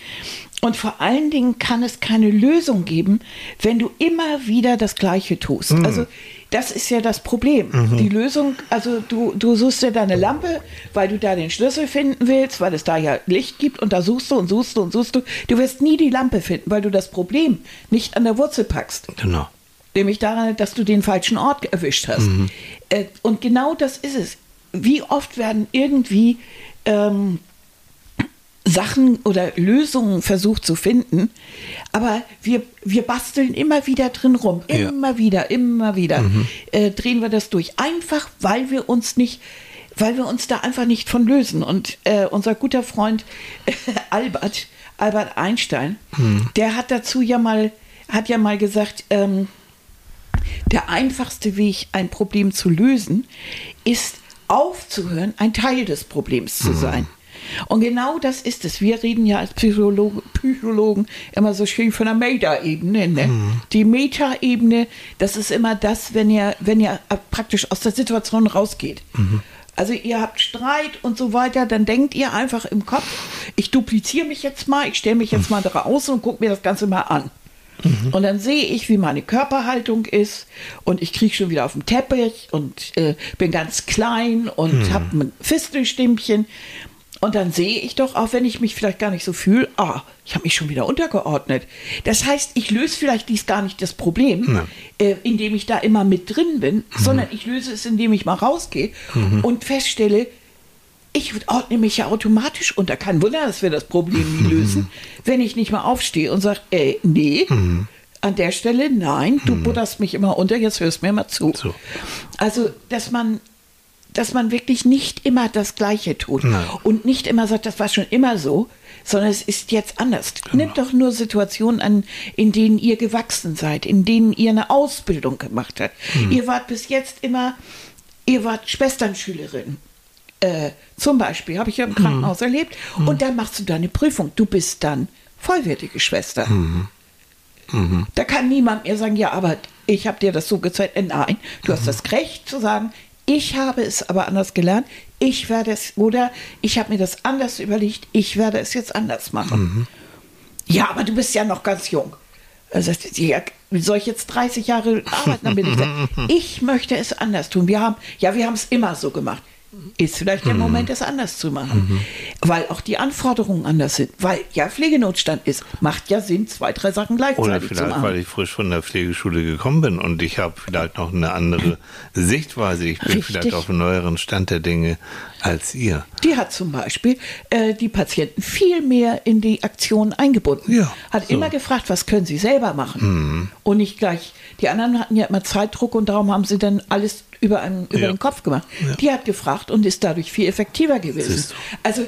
Und vor allen Dingen kann es keine Lösung geben, wenn du immer wieder das Gleiche tust. Also das ist ja das Problem. Die Lösung, also du, du suchst dir deine Lampe, weil du da den Schlüssel finden willst, weil es da ja Licht gibt und da suchst du und suchst du und suchst du. Du wirst nie die Lampe finden, weil du das Problem nicht an der Wurzel packst. Genau. Nämlich daran, dass du den falschen Ort erwischt hast. Äh, und genau das ist es. Wie oft werden irgendwie ähm, Sachen oder Lösungen versucht zu finden, aber wir, wir basteln immer wieder drin rum, Ja. immer wieder, immer wieder. Äh, drehen wir das durch, einfach weil wir uns nicht, weil wir uns da einfach nicht von lösen. Und äh, unser guter Freund Albert, Albert Einstein, der hat dazu ja mal, hat ja mal gesagt, ähm, der einfachste Weg, ein Problem zu lösen, ist aufzuhören, ein Teil des Problems zu sein. Und genau das ist es. Wir reden ja als Psychologen, Psychologen immer so schön von der Meta-Ebene. Ne? Die Meta-Ebene, das ist immer das, wenn ihr, wenn ihr praktisch aus der Situation rausgeht. Also ihr habt Streit und so weiter, dann denkt ihr einfach im Kopf, ich dupliziere mich jetzt mal, ich stelle mich jetzt mal draußen und gucke mir das Ganze mal an. Und dann sehe ich, wie meine Körperhaltung ist und ich kriege schon wieder auf den Teppich und äh, bin ganz klein und habe ein Fistelstimmchen. Und dann sehe ich doch, auch wenn ich mich vielleicht gar nicht so fühle, ah, ich habe mich schon wieder untergeordnet. Das heißt, ich löse vielleicht dies gar nicht das Problem, äh, indem ich da immer mit drin bin, sondern ich löse es, indem ich mal rausgehe und feststelle, ich ordne mich ja automatisch unter. Kein Wunder, dass wir das Problem nie lösen, wenn ich nicht mal aufstehe und sage, ey, nee, an der Stelle nein, du butterst mich immer unter, jetzt hörst mir mal zu. So. Also, dass man, dass man wirklich nicht immer das Gleiche tut Nein. und nicht immer sagt, das war schon immer so, sondern es ist jetzt anders. Nimmt doch nur Situationen an, in denen ihr gewachsen seid, in denen ihr eine Ausbildung gemacht habt. Ihr wart bis jetzt immer, ihr wart Schwesternschülerin. Äh, zum Beispiel, habe ich ja im Krankenhaus erlebt. Und dann machst du deine Prüfung. Du bist dann vollwertige Schwester. Da kann niemand mehr sagen, ja, aber ich habe dir das so gezeigt. Äh, Nein, du hast das Recht zu sagen, ich habe es aber anders gelernt. Ich werde es, oder ich habe mir das anders überlegt, ich werde es jetzt anders machen. Ja, aber du bist ja noch ganz jung. Also, ja, soll ich jetzt 30 Jahre arbeiten? Dann bin ich, da. ich möchte es anders tun. Wir haben, ja, wir haben es immer so gemacht. Ist vielleicht der Moment, es anders zu machen. Weil auch die Anforderungen anders sind. Weil ja Pflegenotstand ist. Macht ja Sinn, zwei, drei Sachen Oder gleichzeitig zu vielleicht, machen. weil ich frisch von der Pflegeschule gekommen bin und ich habe vielleicht noch eine andere Sichtweise. Ich bin Richtig. vielleicht auf einem neueren Stand der Dinge als ihr. Die hat zum Beispiel äh, die Patienten viel mehr in die Aktion eingebunden. Ja, hat so. immer gefragt, was können sie selber machen. Und nicht gleich. Die anderen hatten ja immer Zeitdruck und darum haben sie dann alles über, einen, über Ja. den Kopf gemacht. Ja. Die hat gefragt und ist dadurch viel effektiver gewesen. Also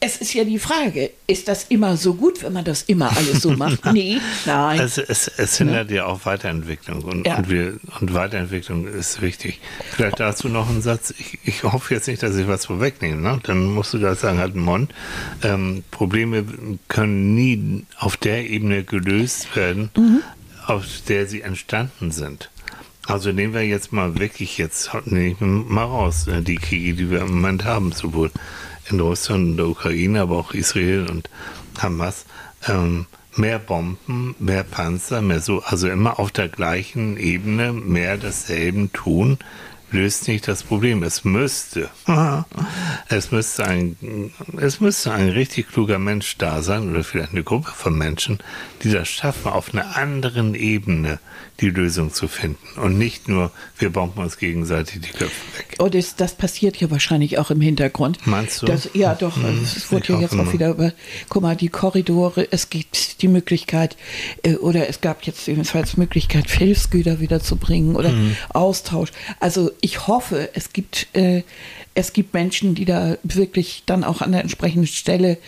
es ist ja die Frage, ist das immer so gut, wenn man das immer alles so macht? Nee, nein. Also es, es hindert ja auch Weiterentwicklung und, Ja. und, wir, und Weiterentwicklung ist wichtig. Vielleicht dazu noch einen Satz. Ich, ich hoffe jetzt nicht, dass ich was vorwegnehme. Ne? Dann musst du da sagen, halt Mon. Ähm, Probleme können nie auf der Ebene gelöst werden, auf der sie entstanden sind. Also nehmen wir jetzt mal wirklich jetzt, ich mal raus, äh, die Kriege, die wir im Moment haben, sowohl in Russland und der Ukraine, aber auch Israel und Hamas. Ähm, mehr Bomben, mehr Panzer, mehr so, also immer auf der gleichen Ebene, mehr dasselben tun, löst nicht das Problem. Es müsste, es müsste ein, es müsste ein richtig kluger Mensch da sein oder vielleicht eine Gruppe von Menschen, die das schaffen, auf einer anderen Ebene die Lösung zu finden und nicht nur, wir bomben uns gegenseitig die Köpfe weg. Und das, das passiert ja wahrscheinlich auch im Hintergrund. Meinst du? Das, ja, doch. Hm, es wurde ja jetzt auch wieder über, guck mal, die Korridore, es gibt die Möglichkeit, äh, oder es gab jetzt jedenfalls Möglichkeit, Hilfsgüter wiederzubringen oder Hm. Austausch. Also ich hoffe, es gibt, äh, es gibt Menschen, die da wirklich dann auch an der entsprechenden Stelle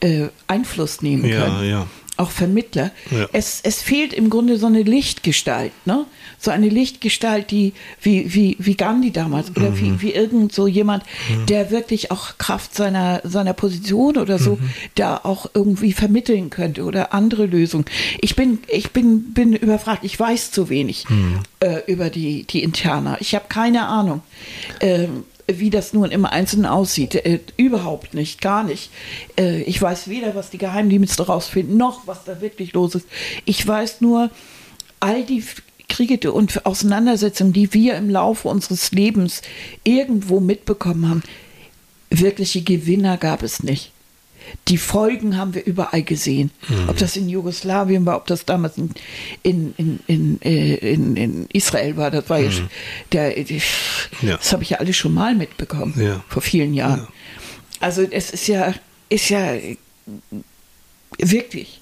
äh, Einfluss nehmen Ja, können ja. Auch Vermittler. Ja. Es, es fehlt im Grunde so eine Lichtgestalt, ne? So eine Lichtgestalt, die wie, wie, wie Gandhi damals oder Mhm. wie, wie irgend so jemand, der wirklich auch Kraft seiner, seiner Position oder so Mhm. da auch irgendwie vermitteln könnte oder andere Lösungen. Ich bin, ich bin, bin überfragt, ich weiß zu wenig Mhm. äh, über die, die Interna. Ich habe keine Ahnung. Ähm, wie das nun im Einzelnen aussieht. Äh, überhaupt nicht, gar nicht. Äh, ich weiß weder, was die Geheimdienste rausfinden, noch was da wirklich los ist. Ich weiß nur, all die Kriege und Auseinandersetzungen, die wir im Laufe unseres Lebens irgendwo mitbekommen haben, wirkliche Gewinner gab es nicht. Die Folgen haben wir überall gesehen. Ob das in Jugoslawien war, ob das damals in, in, in, in, äh, in, in Israel war, das war ja, sch- der, die- Ja. das habe ich ja alles schon mal mitbekommen, Ja. vor vielen Jahren. Ja. Also es ist ja, ist ja wirklich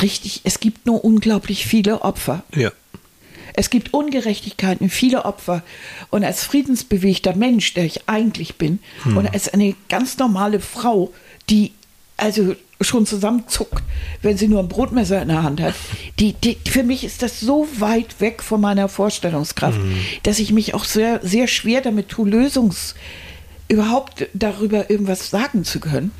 richtig, es gibt nur unglaublich viele Opfer. Ja. Es gibt Ungerechtigkeiten, viele Opfer. Und als friedensbewegter Mensch, der ich eigentlich bin, Hm. und als eine ganz normale Frau, die also schon zusammenzuckt, wenn sie nur ein Brotmesser in der Hand hat, die, die, für mich ist das so weit weg von meiner Vorstellungskraft, Hm. dass ich mich auch sehr, sehr schwer damit tue, Lösungs überhaupt darüber irgendwas sagen zu können.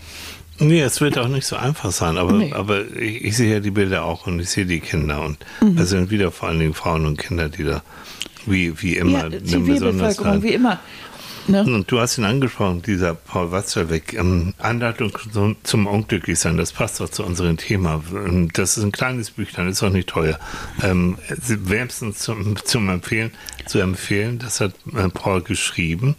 Nee, es wird auch nicht so einfach sein, aber, Nee. aber ich, ich sehe ja die Bilder auch und ich sehe die Kinder und Mhm. es sind wieder vor allen Dingen Frauen und Kinder, die da wie, wie immer Ja, eine Zivilbevölkerung, Besonderheit. wie immer. Ne? Und du hast ihn angesprochen, dieser Paul Watzlawick, ähm, Anleitung zum, zum Unglücklichsein, das passt doch zu unserem Thema. Ähm, Das ist ein kleines Büchlein, ist auch nicht teuer. Ähm, wärmstens zum, zum Empfehlen, zu empfehlen, das hat äh, Paul geschrieben.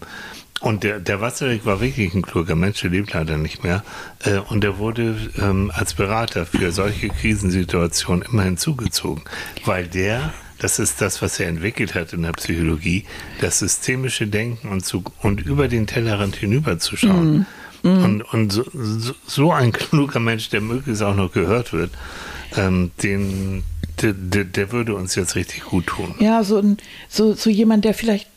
Und der, der Watzlawick war wirklich ein kluger Mensch, der lebt leider nicht mehr. Äh, und er wurde ähm, als Berater für solche Krisensituationen immer hinzugezogen, weil der das ist das, was er entwickelt hat in der Psychologie, das systemische Denken und, zu, und über den Tellerrand hinüberzuschauen. Und, und so, so, so ein kluger Mensch, der möglichst auch noch gehört wird, ähm, den, der, der, der würde uns jetzt richtig gut tun. Ja, so, ein, so, so jemand, der vielleicht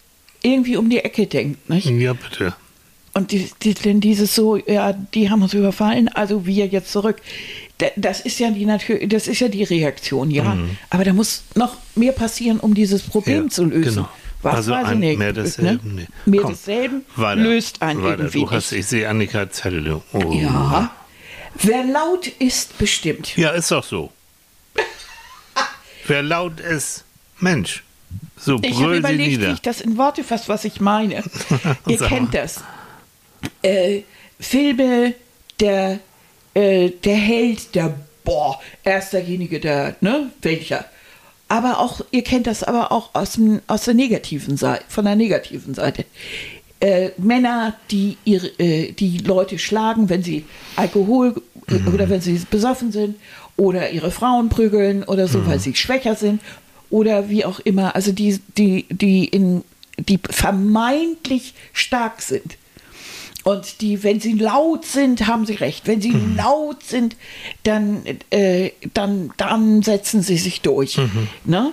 irgendwie um die Ecke denkt, nicht? Ja, bitte. Und die, die, denn dieses so, ja, die haben uns überfallen, also wir jetzt zurück. Da- Das ist ja die Natur, das ist ja die Reaktion, ja. Aber da muss noch mehr passieren, um dieses Problem Mhm. Ja, zu lösen. genau. Was also weiß ich ein, nicht, mehr ne? desselben. Nee. Mehr Komm, desselben weiter, löst einen weiter. irgendwie Du hast, ich sehe Annika Zelle. Oh. Ja. Wer laut ist, bestimmt. Ja, ist doch so. Wer laut ist, Mensch. So Ich habe überlegt, wie ich das in Worte fasse, was ich meine. Ihr kennt das. Äh, Filme, der, äh, der Held, der, boah, er ist derjenige, der, ne, welcher. Aber auch, ihr kennt das aber auch aus, dem, aus der negativen Seite, von der negativen Seite. äh, Männer, die ihre, äh, die Leute schlagen, wenn sie Alkohol äh, Mhm. oder wenn sie besoffen sind oder ihre Frauen prügeln oder so, Mhm. weil sie schwächer sind oder wie auch immer. Also die, die, die in die vermeintlich stark sind. Und die, wenn sie laut sind, haben sie recht. Wenn sie Mhm. laut sind, dann, äh, dann, dann setzen sie sich durch. Mhm. Ne?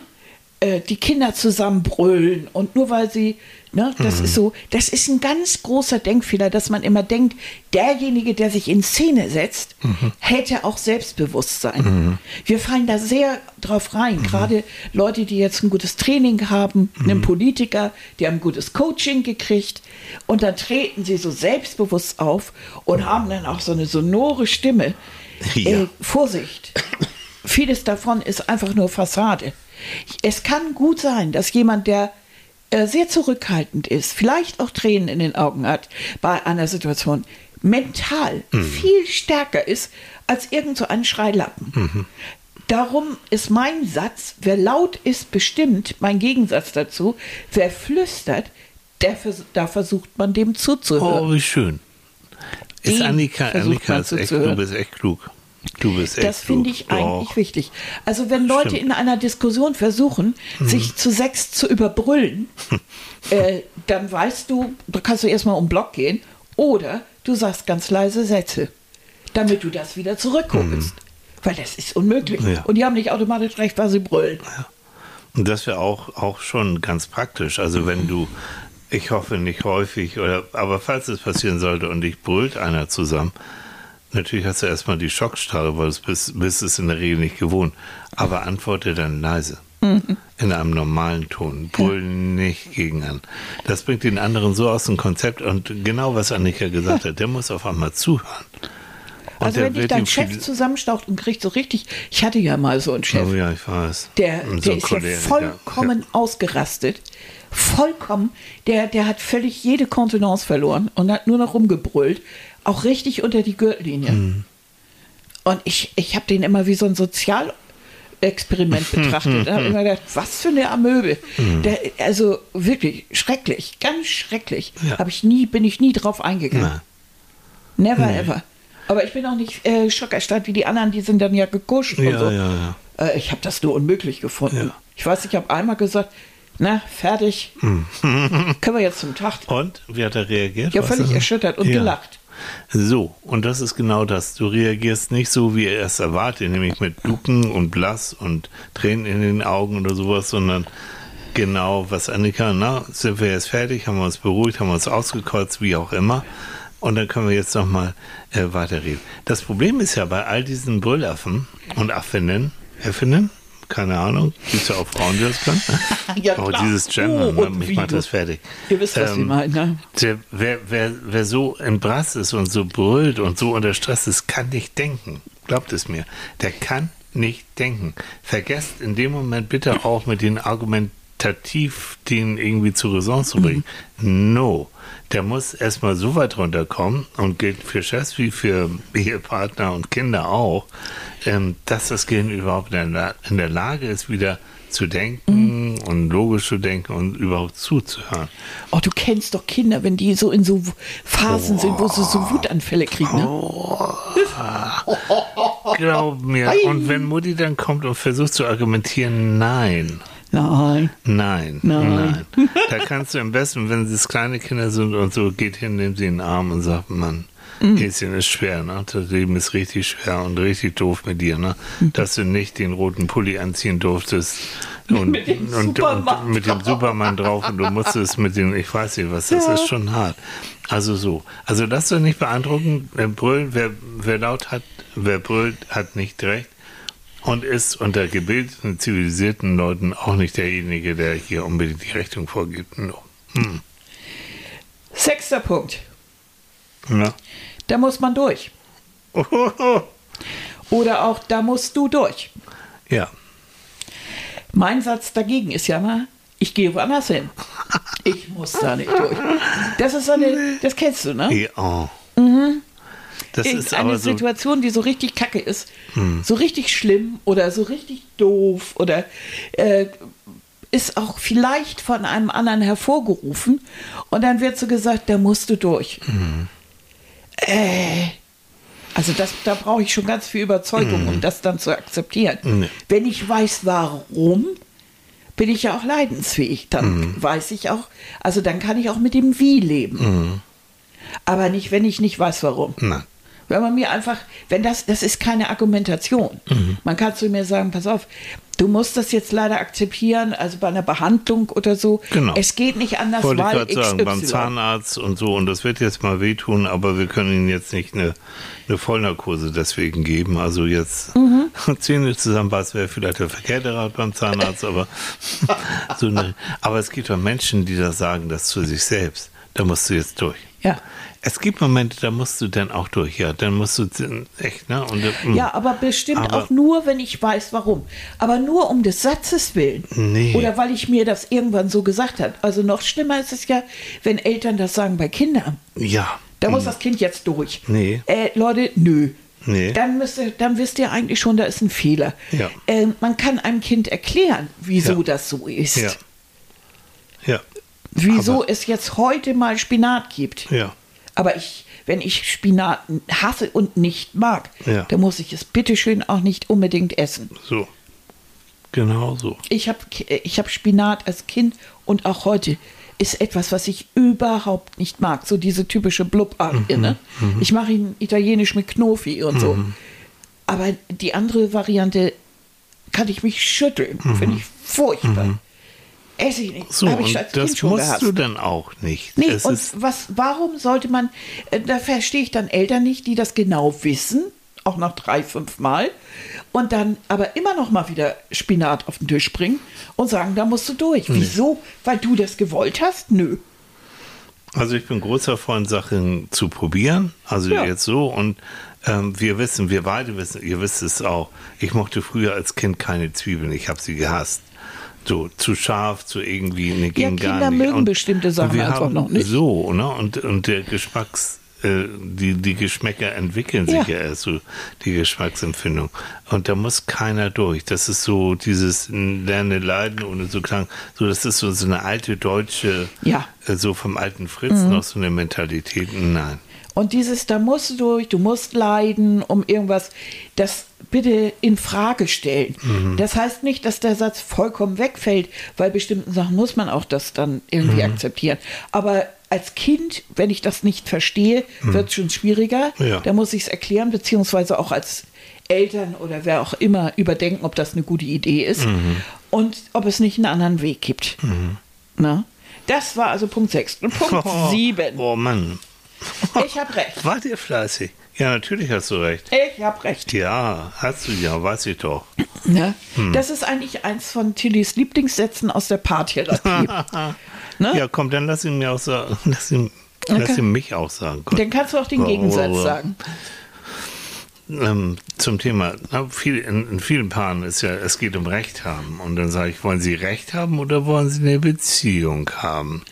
Äh, die Kinder zusammen brüllen und nur weil sie, ne, das ist so, das ist ein ganz großer Denkfehler, dass man immer denkt, derjenige, der sich in Szene setzt, hätte auch Selbstbewusstsein. Wir fallen da sehr drauf rein, gerade Leute, die jetzt ein gutes Training haben, einen Politiker, die haben ein gutes Coaching gekriegt und dann treten sie so selbstbewusst auf und haben dann auch so eine sonore Stimme. Ja. Äh, Vorsicht! Vieles davon ist einfach nur Fassade. Es kann gut sein, dass jemand, der äh, sehr zurückhaltend ist, vielleicht auch Tränen in den Augen hat bei einer Situation, mental viel stärker ist als irgend so ein Schreilappen. Darum ist mein Satz, wer laut ist, bestimmt, mein Gegensatz dazu, wer flüstert, der da versucht man dem zuzuhören. Oh, wie schön. Ist Annika, Annika ist echt, du bist echt klug. Du bist echt Das finde ich eigentlich wichtig. Also wenn Leute Stimmt. in einer Diskussion versuchen, sich zu sechs zu überbrüllen, äh, dann weißt du, da kannst du erstmal um den Block gehen oder du sagst ganz leise Sätze, damit du das wieder zurückholst. Weil das ist unmöglich. Ja. Und die haben nicht automatisch recht, weil sie brüllen. Und das wäre auch, auch schon ganz praktisch. Also wenn du, ich hoffe nicht häufig, oder aber falls es passieren sollte und dich brüllt einer zusammen, natürlich hast du erstmal die Schockstarre, weil du bist, bist es in der Regel nicht gewohnt. Aber antworte dann leise. In einem normalen Ton. Brüll nicht gegen an. Das bringt den anderen so aus dem Konzept und genau was Annika gesagt hat, der muss auf einmal zuhören. Und Also der wenn dich wird dein Chef zusammenstaucht und kriegt so richtig, ich hatte ja mal so einen Chef, Oh ja, ich weiß. Der, so der ist ja Choleriker. vollkommen ausgerastet. Vollkommen. Der, der hat völlig jede Kontenance verloren und hat nur noch rumgebrüllt. Auch richtig unter die Gürtellinie. Mhm. Und ich, ich habe den immer wie so ein Sozialexperiment betrachtet. Da habe ich immer gedacht, was für eine Amöbe. Mhm. Der, also wirklich schrecklich, ganz schrecklich. Ja. Hab ich nie, bin ich nie drauf eingegangen. Nein. Never ever. Aber ich bin auch nicht äh, schockerstadt wie die anderen, die sind dann ja gekuscht und Ja, so. ja. Äh, ich habe das nur unmöglich gefunden. Ich weiß, ich habe einmal gesagt, na, fertig. Hm. Können wir jetzt zum Tag. Und wie hat er reagiert? Ja, völlig er? erschüttert und gelacht. So, und das ist genau das. Du reagierst nicht so, wie er es erwartet, nämlich mit Ducken und Blass und Tränen in den Augen oder sowas, sondern genau, was Annika, na, sind wir jetzt fertig, haben wir uns beruhigt, haben wir uns ausgekotzt, wie auch immer. Und dann können wir jetzt nochmal äh, weiterreden. Das Problem ist ja bei all diesen Brüllaffen und Affinnen, Affinnen, keine Ahnung, gibt es ja auch Frauen, die das können. Ja, oh, klar. dieses Gender, Oh, mich macht das fertig. Ihr wisst, was ich Ähm, meine, ne? der, wer, wer, wer so im Brass ist und so brüllt und so unter Stress ist, kann nicht denken. Glaubt es mir. Der kann nicht denken. Vergesst in dem Moment bitte auch mit den argumentativ den irgendwie zur Raison zu bringen. No. Der muss erstmal so weit runterkommen und gilt für Chefs wie für Ehepartner und Kinder auch, ähm, dass das Gehirn überhaupt in der, Lage ist, wieder zu denken und logisch zu denken und überhaupt zuzuhören. Oh, du kennst doch Kinder, wenn die so in so Phasen sind, wo sie so Wutanfälle kriegen. Ne? Oh. Glaub mir. Und wenn Mutti dann kommt und versucht zu argumentieren, nein. Nein. Nein, Nein. nein. Da kannst du am besten, wenn es kleine Kinder sind und so, geht hin, nimmt sie in den Arm und sagt, Mann, Mhm. Häschen ist schwer, ne? Das Leben ist richtig schwer und richtig doof mit dir, ne? Mhm. Dass du nicht den roten Pulli anziehen durftest und Mit dem und, Superman und mit dem Superman drauf und du musstest mit dem, ich weiß nicht was, das Ja. ist schon hart. Also so. Also das doch nicht beeindruckend. Wer brüllt, wer, wer laut hat, wer brüllt, hat nicht recht und ist unter gebildeten, zivilisierten Leuten auch nicht derjenige, der hier unbedingt die Richtung vorgibt. No. Hm. Sechster Punkt. Ja. Da muss man durch. Oder auch, da musst du durch. ja. Mein Satz dagegen ist ja mal, ich gehe woanders hin. Ich muss da nicht durch. Das ist so eine, das kennst du, ne? Ja. Das ist aber so. Hm. Situation, die so richtig kacke ist, so richtig schlimm oder so richtig doof oder äh, ist auch vielleicht von einem anderen hervorgerufen und dann wird so gesagt, da musst du durch. Äh, also das, da brauche ich schon ganz viel Überzeugung, um das dann zu akzeptieren. Nee. Wenn ich weiß, warum, bin ich ja auch leidensfähig. Dann weiß ich auch, also dann kann ich auch mit dem Wie leben. Aber nicht, wenn ich nicht weiß, warum. Nein. Wenn man mir einfach, wenn das, das ist keine Argumentation. Man kann zu mir sagen, pass auf, du musst das jetzt leider akzeptieren, also bei einer Behandlung oder so. Genau. Es geht nicht anders, Wollte ich weil gerade sagen, beim. Zahnarzt und so, und das wird jetzt mal wehtun, aber wir können Ihnen jetzt nicht eine, eine Vollnarkose deswegen geben. Also jetzt Mhm. Zähne zusammenbeißen wäre vielleicht der verkehrte Rat beim Zahnarzt, aber so eine, aber es gibt doch Menschen, die das sagen, das zu sich selbst. Da musst du jetzt durch. Ja. Es gibt Momente, da musst du dann auch durch, ja. Dann musst du echt, ne? Und, mm. Ja, aber bestimmt Aber- auch nur, wenn ich weiß, warum. Aber nur um des Satzes willen. Nee. Oder weil ich mir das irgendwann so gesagt habe. Also noch schlimmer ist es ja, wenn Eltern das sagen bei Kindern. ja. Da muss das Kind jetzt durch. Nee. Äh, Leute, nö. Nee. Dann, müsst ihr, dann wisst ihr eigentlich schon, da ist ein Fehler. Ja. Ähm, man kann einem Kind erklären, wieso Ja. das so ist. Ja. Ja. Wieso Aber- es jetzt heute mal Spinat gibt. Ja. Aber ich, wenn ich Spinat hasse und nicht mag, Ja. dann muss ich es bitteschön auch nicht unbedingt essen. So. Genau so. Ich habe ich hab Spinat als Kind und auch heute ist etwas, was ich überhaupt nicht mag. So diese typische Blubart. Mhm, Ne? Ich mache ihn italienisch mit Knofi und so. Aber die andere Variante kann ich mich schütteln. Finde ich furchtbar. Esse ich nicht. So, ich und das musst gehasst. du dann auch nicht. Nee, es und was, warum sollte man, äh, da verstehe ich dann Eltern nicht, die das genau wissen, auch nach drei, fünf Mal, und dann aber immer noch mal wieder Spinat auf den Tisch bringen und sagen, da musst du durch. Wieso? Weil du das gewollt hast? Nö. also ich bin großer Freund, Sachen zu probieren. Also Ja. jetzt so. Und ähm, wir wissen, wir beide wissen, ihr wisst es auch. Ich mochte früher als Kind keine Zwiebeln. Ich habe sie gehasst. So zu scharf, zu irgendwie, ne, ging Kinder gar nicht. mögen bestimmte Sachen wir einfach haben noch nicht. So, ne? Und, und der Geschmacks, äh, die, die Geschmäcker entwickeln sich Ja. ja erst so, die Geschmacksempfindung. Und da muss keiner durch. Das ist so dieses Lerne leiden ohne so klang. So, das ist so, so eine alte deutsche, Ja. äh, so vom alten Fritz noch so eine Mentalität. Nein. Und dieses, da musst du durch, du musst leiden, um irgendwas, das bitte in Frage stellen. Das heißt nicht, dass der Satz vollkommen wegfällt, weil bestimmten Sachen muss man auch das dann irgendwie akzeptieren. Aber als Kind, wenn ich das nicht verstehe, wird es schon schwieriger. Ja. Da muss ich es erklären, beziehungsweise auch als Eltern oder wer auch immer überdenken, ob das eine gute Idee ist und ob es nicht einen anderen Weg gibt. Na? Das war also Punkt 6. Und Punkt 7. Oh Mann. Ich habe recht. Wart ihr fleißig? Ja, natürlich hast du recht. Ich habe recht. Ja, hast du ja, weiß ich doch. Ne? Das ist eigentlich eins von Tillys Lieblingssätzen aus der Paartherapie. ne? Ja, komm, dann lass ihn mir auch sagen. Lass ihn, lass Okay. ihn mich auch sagen. Komm. Dann kannst du auch den Gegensatz sagen. Ähm, zum Thema, na, viel, in, in vielen Paaren ist ja, es geht um Recht haben. Und dann sage ich, wollen Sie Recht haben oder wollen Sie eine Beziehung haben?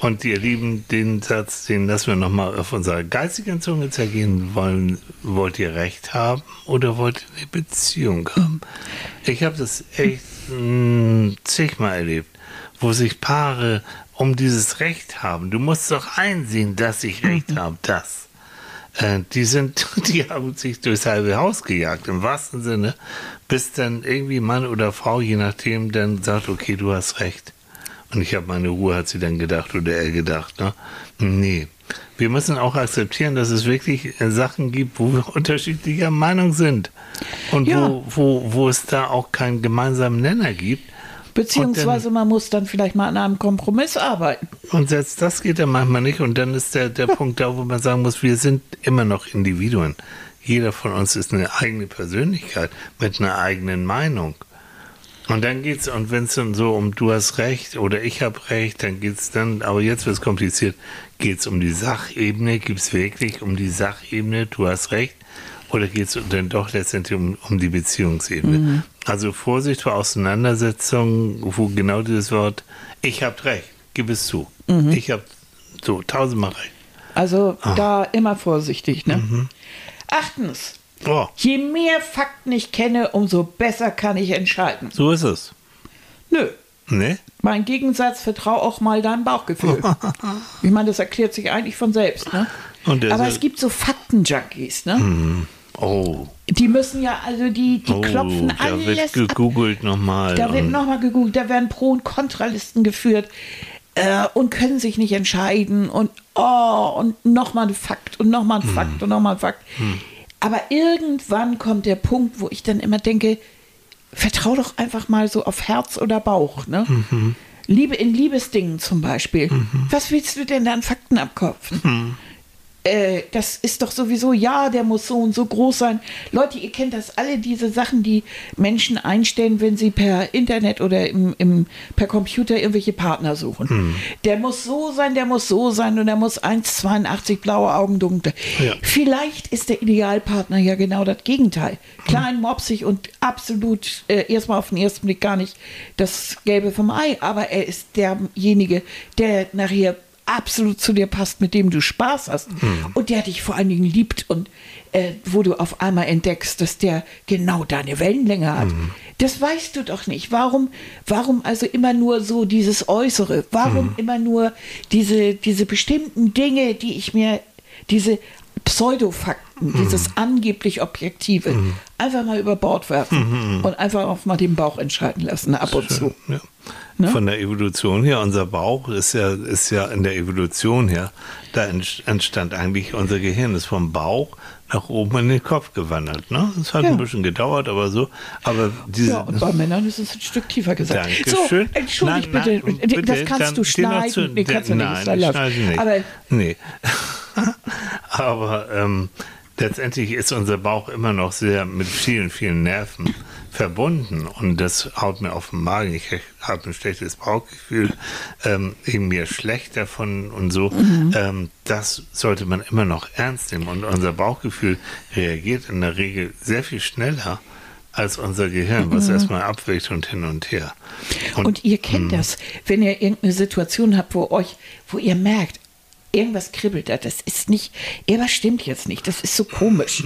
Und ihr Lieben, den Satz, den lassen wir nochmal auf unserer geistigen Zunge zergehen. Wollen, wollt ihr Recht haben oder wollt ihr eine Beziehung haben? Ich habe das echt mh, zigmal erlebt, wo sich Paare um dieses Recht haben. Du musst doch einsehen, dass ich Recht habe, das. Äh, die sind, die haben sich durchs halbe Haus gejagt, im wahrsten Sinne, bis dann irgendwie Mann oder Frau, je nachdem, dann sagt, okay, du hast recht. Und ich habe meine Ruhe, hat sie dann gedacht oder er gedacht. Ne? Nee. Wir müssen auch akzeptieren, dass es wirklich äh, Sachen gibt, wo wir unterschiedlicher Meinung sind. Und Ja. wo, wo, wo es da auch keinen gemeinsamen Nenner gibt. Beziehungsweise man muss dann vielleicht mal an einem Kompromiss arbeiten. Und selbst das geht dann manchmal nicht. Und dann ist der, der Punkt da, wo man sagen muss, wir sind immer noch Individuen. Jeder von uns ist eine eigene Persönlichkeit mit einer eigenen Meinung. Und dann geht's, und wenn es dann so um du hast recht oder ich habe recht, dann geht's dann, aber jetzt wird's kompliziert, geht's um die Sachebene, gibt's wirklich um die Sachebene, du hast recht, oder geht's dann doch letztendlich um, um die Beziehungsebene? Also Vorsicht vor Auseinandersetzungen, wo genau dieses Wort, ich hab recht, gib es zu. Ich hab so tausendmal recht. Also Ah. da immer vorsichtig. Ne? Mhm. Achtens, Oh, je mehr Fakten ich kenne, umso besser kann ich entscheiden. so ist es. Nö. Ne? Mein Gegensatz, vertrau auch mal deinem Bauchgefühl. ich meine, das erklärt sich eigentlich von selbst. Ne? Aber es gibt so Faktenjunkies, ne? Oh, Die müssen ja, also die, die oh klopfen da alles wird ab. gegoogelt nochmal. Da wird nochmal gegoogelt, da werden Pro- und Kontralisten geführt äh, und können sich nicht entscheiden und oh, und nochmal ein Fakt und nochmal ein Fakt und nochmal ein Fakt. Aber irgendwann kommt der Punkt, wo ich dann immer denke, vertrau doch einfach mal so auf Herz oder Bauch. Ne? Liebe in Liebesdingen zum Beispiel. Was willst du denn da an Fakten abkopfen? Äh, das ist doch sowieso, ja, der muss so und so groß sein. Leute, ihr kennt das alle, diese Sachen, die Menschen einstellen, wenn sie per Internet oder im, im, per Computer irgendwelche Partner suchen. Der muss so sein, der muss so sein und der muss 1,82 blaue Augen dunkel. Ja. Vielleicht ist der Idealpartner ja genau das Gegenteil. Klein, mopsig und absolut äh, erstmal auf den ersten Blick gar nicht das Gelbe vom Ei, aber er ist derjenige, der nachher absolut zu dir passt, mit dem du Spaß hast und der dich vor allen Dingen liebt und äh, wo du auf einmal entdeckst, dass der genau deine Wellenlänge hat. Das weißt du doch nicht. Warum, warum also immer nur so dieses Äußere? Warum immer nur diese, diese bestimmten Dinge, die ich mir, diese Pseudofakten, dieses angeblich Objektive, einfach mal über Bord werfen und einfach auch mal den Bauch entscheiden lassen, ab und zu. Ja. Ne? Von der Evolution her, unser Bauch ist ja, ist ja in der Evolution her, da ent- entstand eigentlich unser Gehirn, ist vom Bauch nach oben in den Kopf gewandert. Ne? Das hat Ja. ein bisschen gedauert, aber so. Aber diese, Ja, und bei Männern ist es ein Stück tiefer gesagt. Dankeschön. So, entschuldigt Nein, bitte, nein, das bitte, kannst dann du schneiden. zu- nee, kannst du nicht, nein, ist da ich laut. schneide nicht. Aber nee. Aber ähm, letztendlich ist unser Bauch immer noch sehr mit vielen, vielen Nerven verbunden und das haut mir auf den Magen. Ich habe ein schlechtes Bauchgefühl, ähm, eben mir schlecht davon und so. Mhm. Ähm, das sollte man immer noch ernst nehmen und unser Bauchgefühl reagiert in der Regel sehr viel schneller als unser Gehirn, was erstmal abwägt und hin und her. Mhm. Und, ihr kennt das, wenn ihr irgendeine Situation habt, wo euch, wo ihr merkt, irgendwas kribbelt da, das ist nicht, irgendwas stimmt jetzt nicht, das ist so komisch.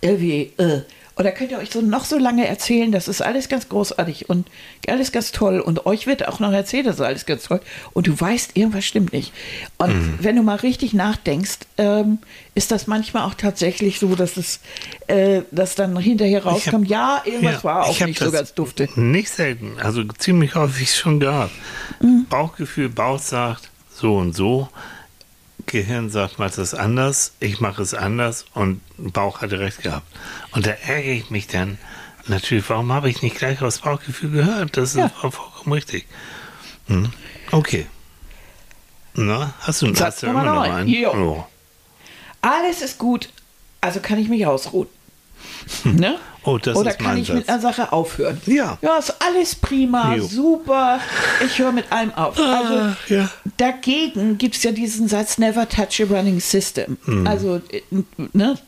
Irgendwie, äh. Oder könnt ihr euch so noch so lange erzählen, das ist alles ganz großartig und alles ganz toll und euch wird auch noch erzählt, das ist alles ganz toll und du weißt, irgendwas stimmt nicht. Und wenn du mal richtig nachdenkst, ähm, ist das manchmal auch tatsächlich so, dass es, äh, dass dann hinterher Ich hab- rauskommt, ja, irgendwas Ja, war auch nicht so ganz dufte. Nicht selten, also ziemlich häufig schon gehabt. Mhm. Bauchgefühl, Bauch sagt so und so, Gehirn sagt, mach das anders, ich mache es anders und Bauch hatte recht gehabt. Und da ärgere ich mich dann natürlich, warum habe ich nicht gleich aufs Bauchgefühl gehört? Das ist Ja. war vollkommen richtig. Hm? Okay. Na, hast du, Satz hast du immer noch einen? Jo. Oh. Alles ist gut, also kann ich mich ausruhen. Ne? Oh, das Oder ist kann ich Satz. mit einer Sache aufhören? Ja. Ja, ist alles prima, Jo. super. Ich höre mit allem auf. Also Ach, ja. dagegen gibt es ja diesen Satz Never touch a running system. Hm. Also äh, ne?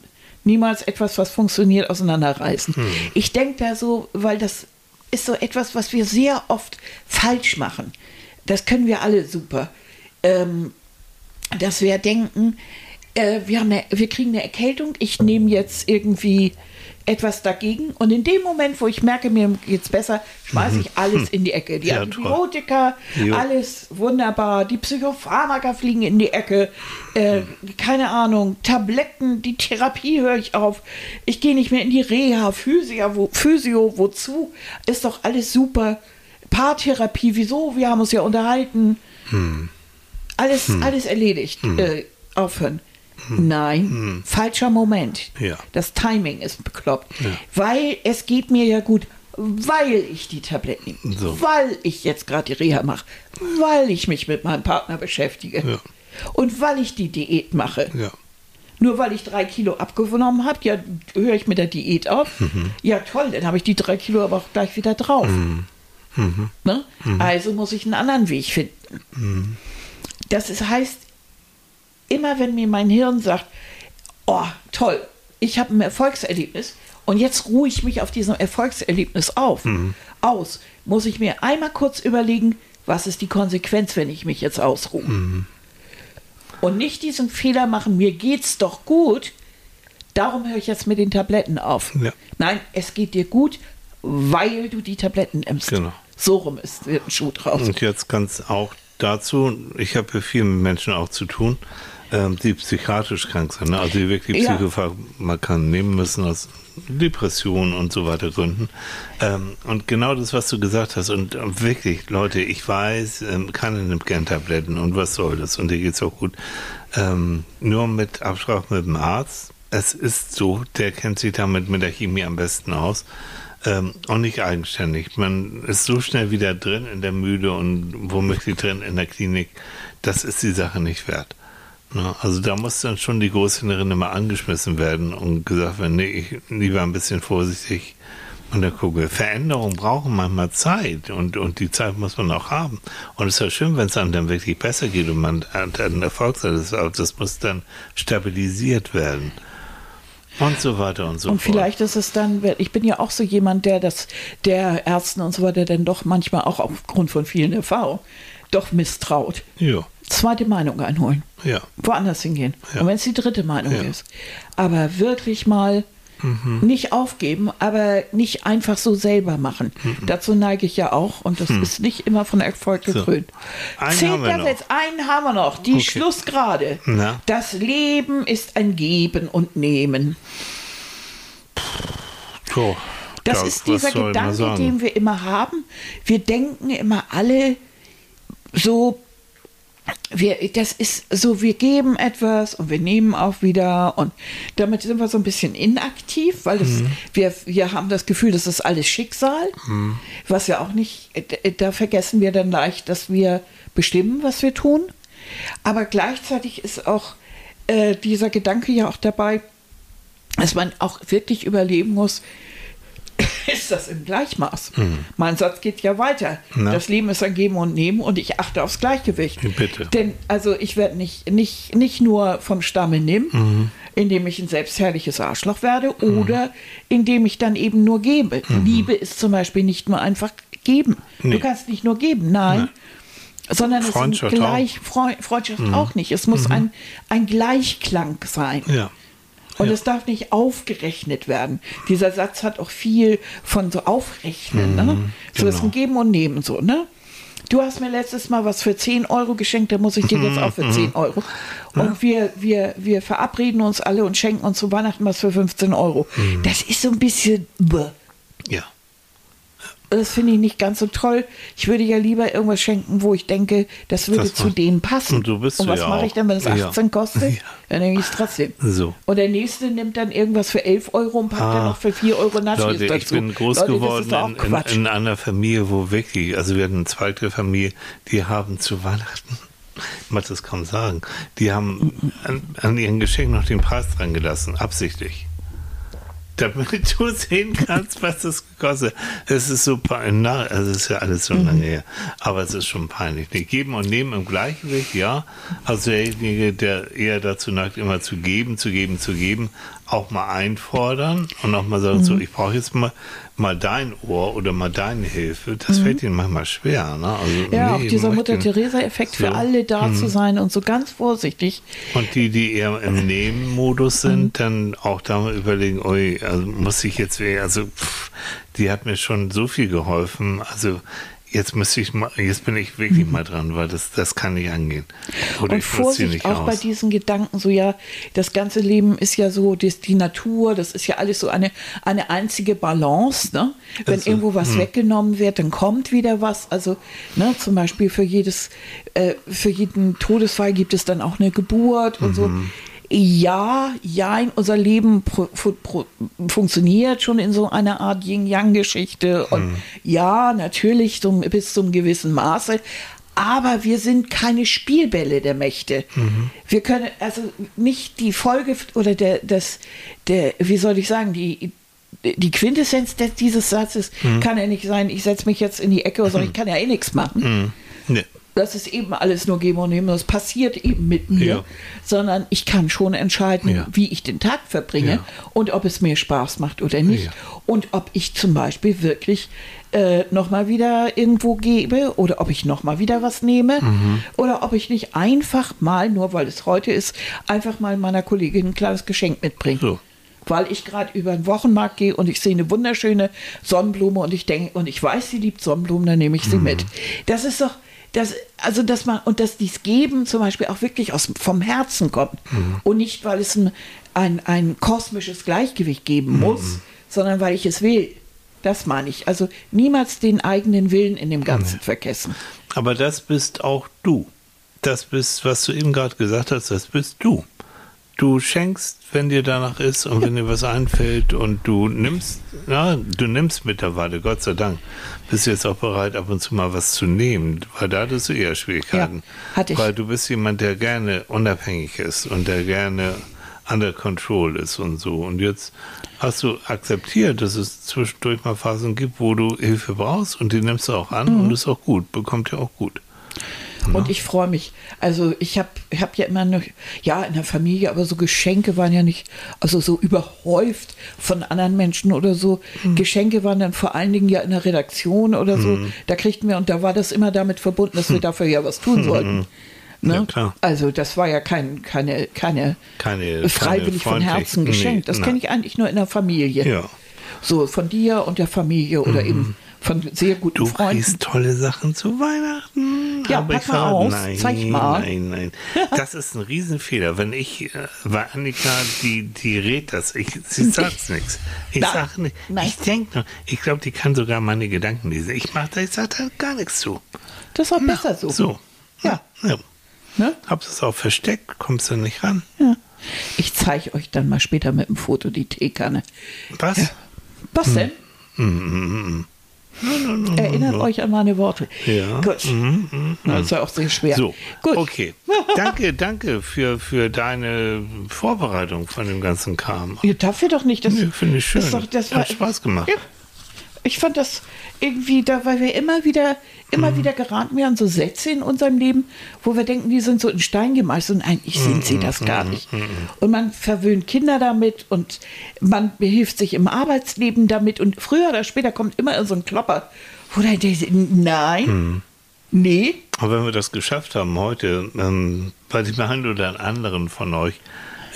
niemals etwas, was funktioniert, auseinanderreißen. Hm. Ich denke da so, weil das ist so etwas, was wir sehr oft falsch machen. Das können wir alle super. Ähm, dass wir denken, äh, wir, haben eine, wir kriegen eine Erkältung, ich nehme jetzt irgendwie etwas dagegen und in dem Moment, wo ich merke, mir geht's besser, schmeiße ich alles in die Ecke. Die Ja, Antibiotika, Jo. alles wunderbar, die Psychopharmaka fliegen in die Ecke, äh, keine Ahnung, Tabletten, die Therapie höre ich auf, ich gehe nicht mehr in die Reha, Physio, wo, Physio, wozu, ist doch alles super. Paartherapie, wieso? Wir haben uns ja unterhalten. Alles, alles erledigt. Äh, aufhören. Nein, falscher Moment. Ja. Das Timing ist bekloppt. Weil es geht mir ja gut, weil ich die Tabletten nehme. So. Weil ich jetzt gerade die Reha mache. Weil ich mich mit meinem Partner beschäftige. Ja. Und weil ich die Diät mache. Ja. Nur weil ich drei Kilo abgenommen habe, ja, höre ich mit der Diät auf. Ja, toll, dann habe ich die drei Kilo aber auch gleich wieder drauf. Ne? Also muss ich einen anderen Weg finden. Das ist, heißt, immer wenn mir mein Hirn sagt, oh, toll, ich habe ein Erfolgserlebnis und jetzt ruhe ich mich auf diesem Erfolgserlebnis auf, aus, muss ich mir einmal kurz überlegen, was ist die Konsequenz, wenn ich mich jetzt ausruhe. Und nicht diesen Fehler machen, mir geht's doch gut, darum höre ich jetzt mit den Tabletten auf. Ja. Nein, es geht dir gut, weil du die Tabletten nimmst. Genau. So rum ist ein Schuh draus. Und jetzt ganz auch dazu, ich habe ja viel mit Menschen auch zu tun, ähm, die psychiatrisch krank sind, ne? also die wirklich Ja. Psychopharmaka nehmen müssen aus Depressionen und so weiter Gründen. Ähm, und genau das, was du gesagt hast, und äh, wirklich, Leute, ich weiß, ähm, keiner nimmt gern Tabletten und was soll das? Und dir geht's auch gut. Ähm, nur mit Absprache mit dem Arzt. Es ist so, der kennt sich damit mit der Chemie am besten aus. Ähm, und nicht eigenständig. Man ist so schnell wieder drin in der Müde und womöglich drin in der Klinik. Das ist die Sache nicht wert. Ne? Also da muss dann schon die Großhänderin immer angeschmissen werden und gesagt werden, nee, ich lieber ein bisschen vorsichtig und dann gucke. Veränderungen brauchen manchmal Zeit und, und die Zeit muss man auch haben. Und es ist ja schön, wenn es einem dann wirklich besser geht und man hat einen Erfolg hat. Das, aber das muss dann stabilisiert werden. Und so weiter und so Und fort. vielleicht ist es dann, ich bin ja auch so jemand, der das, der Ärzten und so weiter dann doch manchmal auch aufgrund von vielen Erfahrungen doch misstraut. Ja, Zweite Meinung einholen. ja. Woanders hingehen. Ja. Und wenn es die dritte Meinung Ja. Mhm. ist. Aber wirklich mal nicht aufgeben, aber nicht einfach so selber machen. Dazu neige ich ja auch und das ist nicht immer von Erfolg Mhm. So. gekrönt. Wir Zehnter. Satz, einen haben wir noch, die Okay. Schlussgrade. Na? Das Leben ist ein Geben und Nehmen. So, Das ja, ist dieser Gedanke, den wir immer haben. Wir denken immer alle so, wir, das ist so, wir geben etwas und wir nehmen auch wieder und damit sind wir so ein bisschen inaktiv, weil das, Mhm. wir, wir haben das Gefühl, das ist alles Schicksal, Mhm. was ja auch nicht, äh, da vergessen wir dann leicht, dass wir bestimmen, was wir tun. Aber gleichzeitig ist auch äh, dieser Gedanke ja auch dabei, dass man auch wirklich überleben muss, ist das im Gleichmaß? Mein Satz geht ja weiter. Mhm. Na? Das Leben ist ein Geben und Nehmen und ich achte aufs Gleichgewicht. Bitte. Denn also ich werde nicht, nicht, nicht nur vom Stamme nehmen, Mhm. indem ich ein selbstherrliches Arschloch werde oder indem ich dann eben nur gebe. Liebe ist zum Beispiel nicht nur einfach geben. Mhm. Nee. Du kannst nicht nur geben, nein. Sondern es ist ein Freundschaft Gleich, Freu- Freundschaft auch nicht. Es muss ein, ein Gleichklang sein. Mhm. Ja. Und Ja. es darf nicht aufgerechnet werden. Dieser Satz hat auch viel von so Aufrechnen. ne? So ist genau. ein Geben und Nehmen so, ne? Du hast mir letztes Mal was für 10 Euro geschenkt, da muss ich dir jetzt auch für 10 Euro. Und wir, wir, wir verabreden uns alle und schenken uns zu Weihnachten was für 15 Euro. Das ist so ein bisschen. bäh. Ja. Das finde ich nicht ganz so toll. Ich würde ja lieber irgendwas schenken, wo ich denke, das würde Das zu denen passen. Und du bist und was ja mache ich dann, wenn es Ja. 18 kostet? Ja. Dann nehme ich es trotzdem. So. Und der nächste nimmt dann irgendwas für 11 Euro und packt dann Ah. noch für 4 Euro Nachos Leute, dazu. ich bin groß Leute, geworden in, in, in einer Familie, wo wirklich, also wir hatten eine zweite Familie, die haben zu Weihnachten, ich mag das kaum sagen, die haben an, an ihren Geschenken noch den Preis dran gelassen, absichtlich. Damit du sehen kannst, was das gekostet hat. Es ist so peinlich, also es ist ja alles so Mhm. lange her, aber es ist schon peinlich. Die geben und nehmen im Gleichgewicht, ja. Also derjenige, der eher dazu neigt, immer zu geben, zu geben, zu geben, auch mal einfordern und auch mal sagen, Mhm. so, ich brauche jetzt mal, mal dein Ohr oder mal deine Hilfe. Das fällt ihnen manchmal schwer. Ne? Also, Mhm. Ja, nee, auch dieser Mutter-Theresa-Effekt So. Mhm. für alle da zu sein und so ganz vorsichtig. Und die, die eher im Nehmen-Modus Mhm. sind, dann auch da mal überlegen, ui, also muss ich jetzt, also pff, die hat mir schon so viel geholfen, also jetzt müsste ich mal, jetzt bin ich wirklich mal dran, weil das, das kann nicht angehen. Oder Mhm. und ich Vorsicht nicht auch bei aus. diesen Gedanken, so ja, das ganze Leben ist ja so, das, die Natur, das ist ja alles so eine, eine einzige Balance. Ne? Wenn Also, irgendwo was weggenommen wird, dann kommt wieder was. Also ne, zum Beispiel für jedes, äh, für jeden Todesfall gibt es dann auch eine Geburt und so. Mhm. Ja, ja, unser Leben pro, pro, funktioniert schon in so einer Art Yin-Yang-Geschichte. Und Mhm. ja, natürlich zum, bis zum gewissen Maße. Aber wir sind keine Spielbälle der Mächte. Mhm. Wir können also nicht die Folge oder der, das, der, wie soll ich sagen, die, die Quintessenz dieses Satzes Mhm. kann ja nicht sein, ich setze mich jetzt in die Ecke und sage, ich kann ja eh nichts machen. Hm, nee. Das ist eben alles nur geben und nehmen. Das passiert eben mit mir, Ja. sondern ich kann schon entscheiden, Ja. wie ich den Tag verbringe Ja. und ob es mir Spaß macht oder nicht. Und ob ich zum Beispiel wirklich äh, nochmal wieder irgendwo gebe oder ob ich nochmal wieder was nehme Mhm. oder ob ich nicht einfach mal, nur weil es heute ist, einfach mal meiner Kollegin ein kleines Geschenk mitbringe. So, weil ich gerade über den Wochenmarkt gehe und ich sehe eine wunderschöne Sonnenblume und ich denke, und ich weiß, sie liebt Sonnenblumen, dann nehme ich sie mit. Das ist doch, das, also dass man, und dass dies Geben zum Beispiel auch wirklich aus, vom Herzen kommt und nicht, weil es ein, ein, ein kosmisches Gleichgewicht geben muss, sondern weil ich es will. Das meine ich. Also niemals den eigenen Willen in dem Ganzen vergessen. Aber das bist auch du. Das bist, was du eben gerade gesagt hast, das bist du. Du schenkst, wenn dir danach ist und wenn dir was einfällt und du nimmst, na, du nimmst mittlerweile, Gott sei Dank, bist jetzt auch bereit, ab und zu mal was zu nehmen, weil da hattest du eher Schwierigkeiten. Ja, hatte ich. Weil du bist jemand, der gerne unabhängig ist und der gerne under control ist und so. Und jetzt hast du akzeptiert, dass es zwischendurch mal Phasen gibt, wo du Hilfe brauchst und die nimmst du auch an Mhm. und ist auch gut, bekommt ja auch gut. Und ich freue mich. Also ich habe ich hab ja immer eine, ja, in der Familie, aber so Geschenke waren ja nicht, also so überhäuft von anderen Menschen oder so. Hm. Geschenke waren dann vor allen Dingen ja in der Redaktion oder so. Da kriegten wir, und da war das immer damit verbunden, dass wir dafür ja was tun sollten. Ne? Hm. Ja. Also das war ja kein, keine, keine, Keine- freiwillig keine von Herzen geschenkt. nee, das kenne ich eigentlich nur in der Familie. Ja. So von dir und der Familie oder eben von sehr guten Du Freunden. kriegst tolle Sachen zu Weihnachten. Ja, aber pack ich mal aus, Nein, zeig mal. nein, nein. Das ist ein Riesenfehler. Wenn ich, äh, weil Annika, die, die rät das. Ich, sie sagt nichts. Ich Nein. sag nicht. Nein. Ich denke nur, ich glaube, die kann sogar meine Gedanken lesen. Ich mach da, ich sag da gar nichts zu. Das ist auch besser so. So. Ja. ja. Ne? Hab's es auch versteckt, kommst du nicht ran. Ja. Ich zeige euch dann mal später mit dem Foto die Teekanne. Was? Ja. Was denn? Hm. Erinnert euch an meine Worte. Ja. Gut. Das ist ja auch sehr schwer. So, Gut. okay. Danke, danke für, für deine Vorbereitung von dem ganzen Kram. Ja, dafür doch nicht. Das Nee, finde ich schön. Doch, das war, Hat Spaß gemacht. Ja. Ich fand das irgendwie, da, weil wir immer wieder, immer Mhm. wieder geraten werden, so Sätze in unserem Leben, wo wir denken, die sind so in Stein gemeißelt und eigentlich sind Mhm, sie das gar nicht. Und man verwöhnt Kinder damit und man behilft sich im Arbeitsleben damit und früher oder später kommt immer so ein Klopper, wo dann der, nein, Mhm. nee, Aber wenn wir das geschafft haben heute, ähm, bei dem einen oder anderen von euch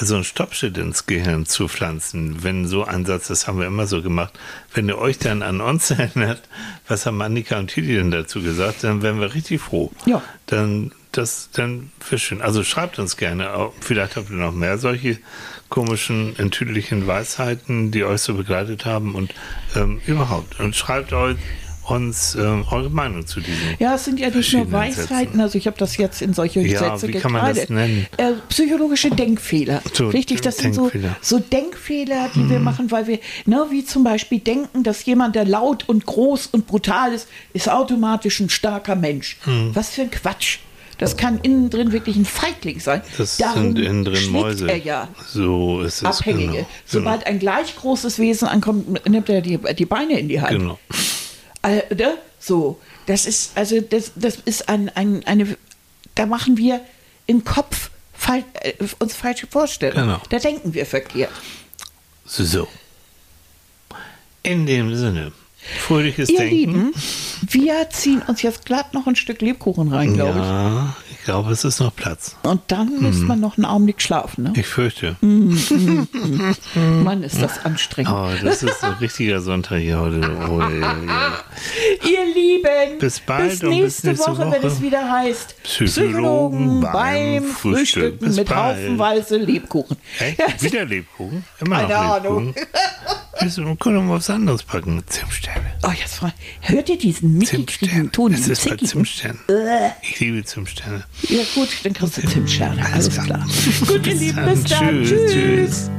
so ein Stoppschild ins Gehirn zu pflanzen, wenn so ein Satz, das haben wir immer so gemacht, wenn ihr euch dann an uns erinnert, was haben Annika und Titi denn dazu gesagt, dann wären wir richtig froh. Ja. Dann, das, dann wäre schön. Also schreibt uns gerne, auch, vielleicht habt ihr noch mehr solche komischen, enttüdlichen Weisheiten, die euch so begleitet haben und ähm, überhaupt. Und schreibt euch uns ähm, eure Meinung zu diesen. Ja, es sind ja nicht nur Weisheiten, Sätzen. also ich habe das jetzt in solche Ja, Sätze wie kann man das gekleidet. nennen? Äh, psychologische Denkfehler. So, Richtig, das sind so, Denkfehler. Hm. so Denkfehler, die wir machen, weil wir, ne, wie zum Beispiel denken, dass jemand, der laut und groß und brutal ist, ist automatisch ein starker Mensch. Hm. Was für ein Quatsch. Das kann innen drin wirklich ein Feigling sein. Das Darum sind innen drin Mäuse. Er ja So ist es. Abhängige. Genau. Sobald ein gleich großes Wesen ankommt, nimmt er die, die Beine in die Hand. Genau. Äh, ne? So, das ist, also das, das ist ein, ein, eine, da machen wir im Kopf fal äh, uns falsche Vorstellungen. Genau. Da denken wir verkehrt. So. In dem Sinne, fröhliches Ihr Denken. Lieben, wir ziehen uns jetzt glatt noch ein Stück Lebkuchen rein, glaube Ja, ich glaube, es ist noch Platz. ich. Und dann Mhm. müsste man noch einen Augenblick schlafen. Ne? Ich fürchte. Mann, ist das anstrengend. Oh, das ist ein richtiger Sonntag hier heute. Oh, ja, ja. Ihr Lieben, Bis bald bis und bis nächste, nächste Woche, wenn Woche. es wieder heißt Psychologen beim beim Frühstück. Frühstücken Bis mit bald. haufenweise Lebkuchen. Echt? Wieder Lebkuchen? Immer Keine noch Ahnung. Lebkuchen? Weißt du, wir können mal was anderes packen. Zimtsterne. Oh, jetzt freu- hört ihr diesen mickrigen. Ton? Diesen ist bei zickigen? Zimtsterne. Äh. Ich liebe Zimtsterne. Ja gut, dann kriegst du Zimtsterne. Alles, Alles klar. klar. Gut, ihr Bis Lieben, dann. bis dann. Tschüss, Tschüss. tschüss.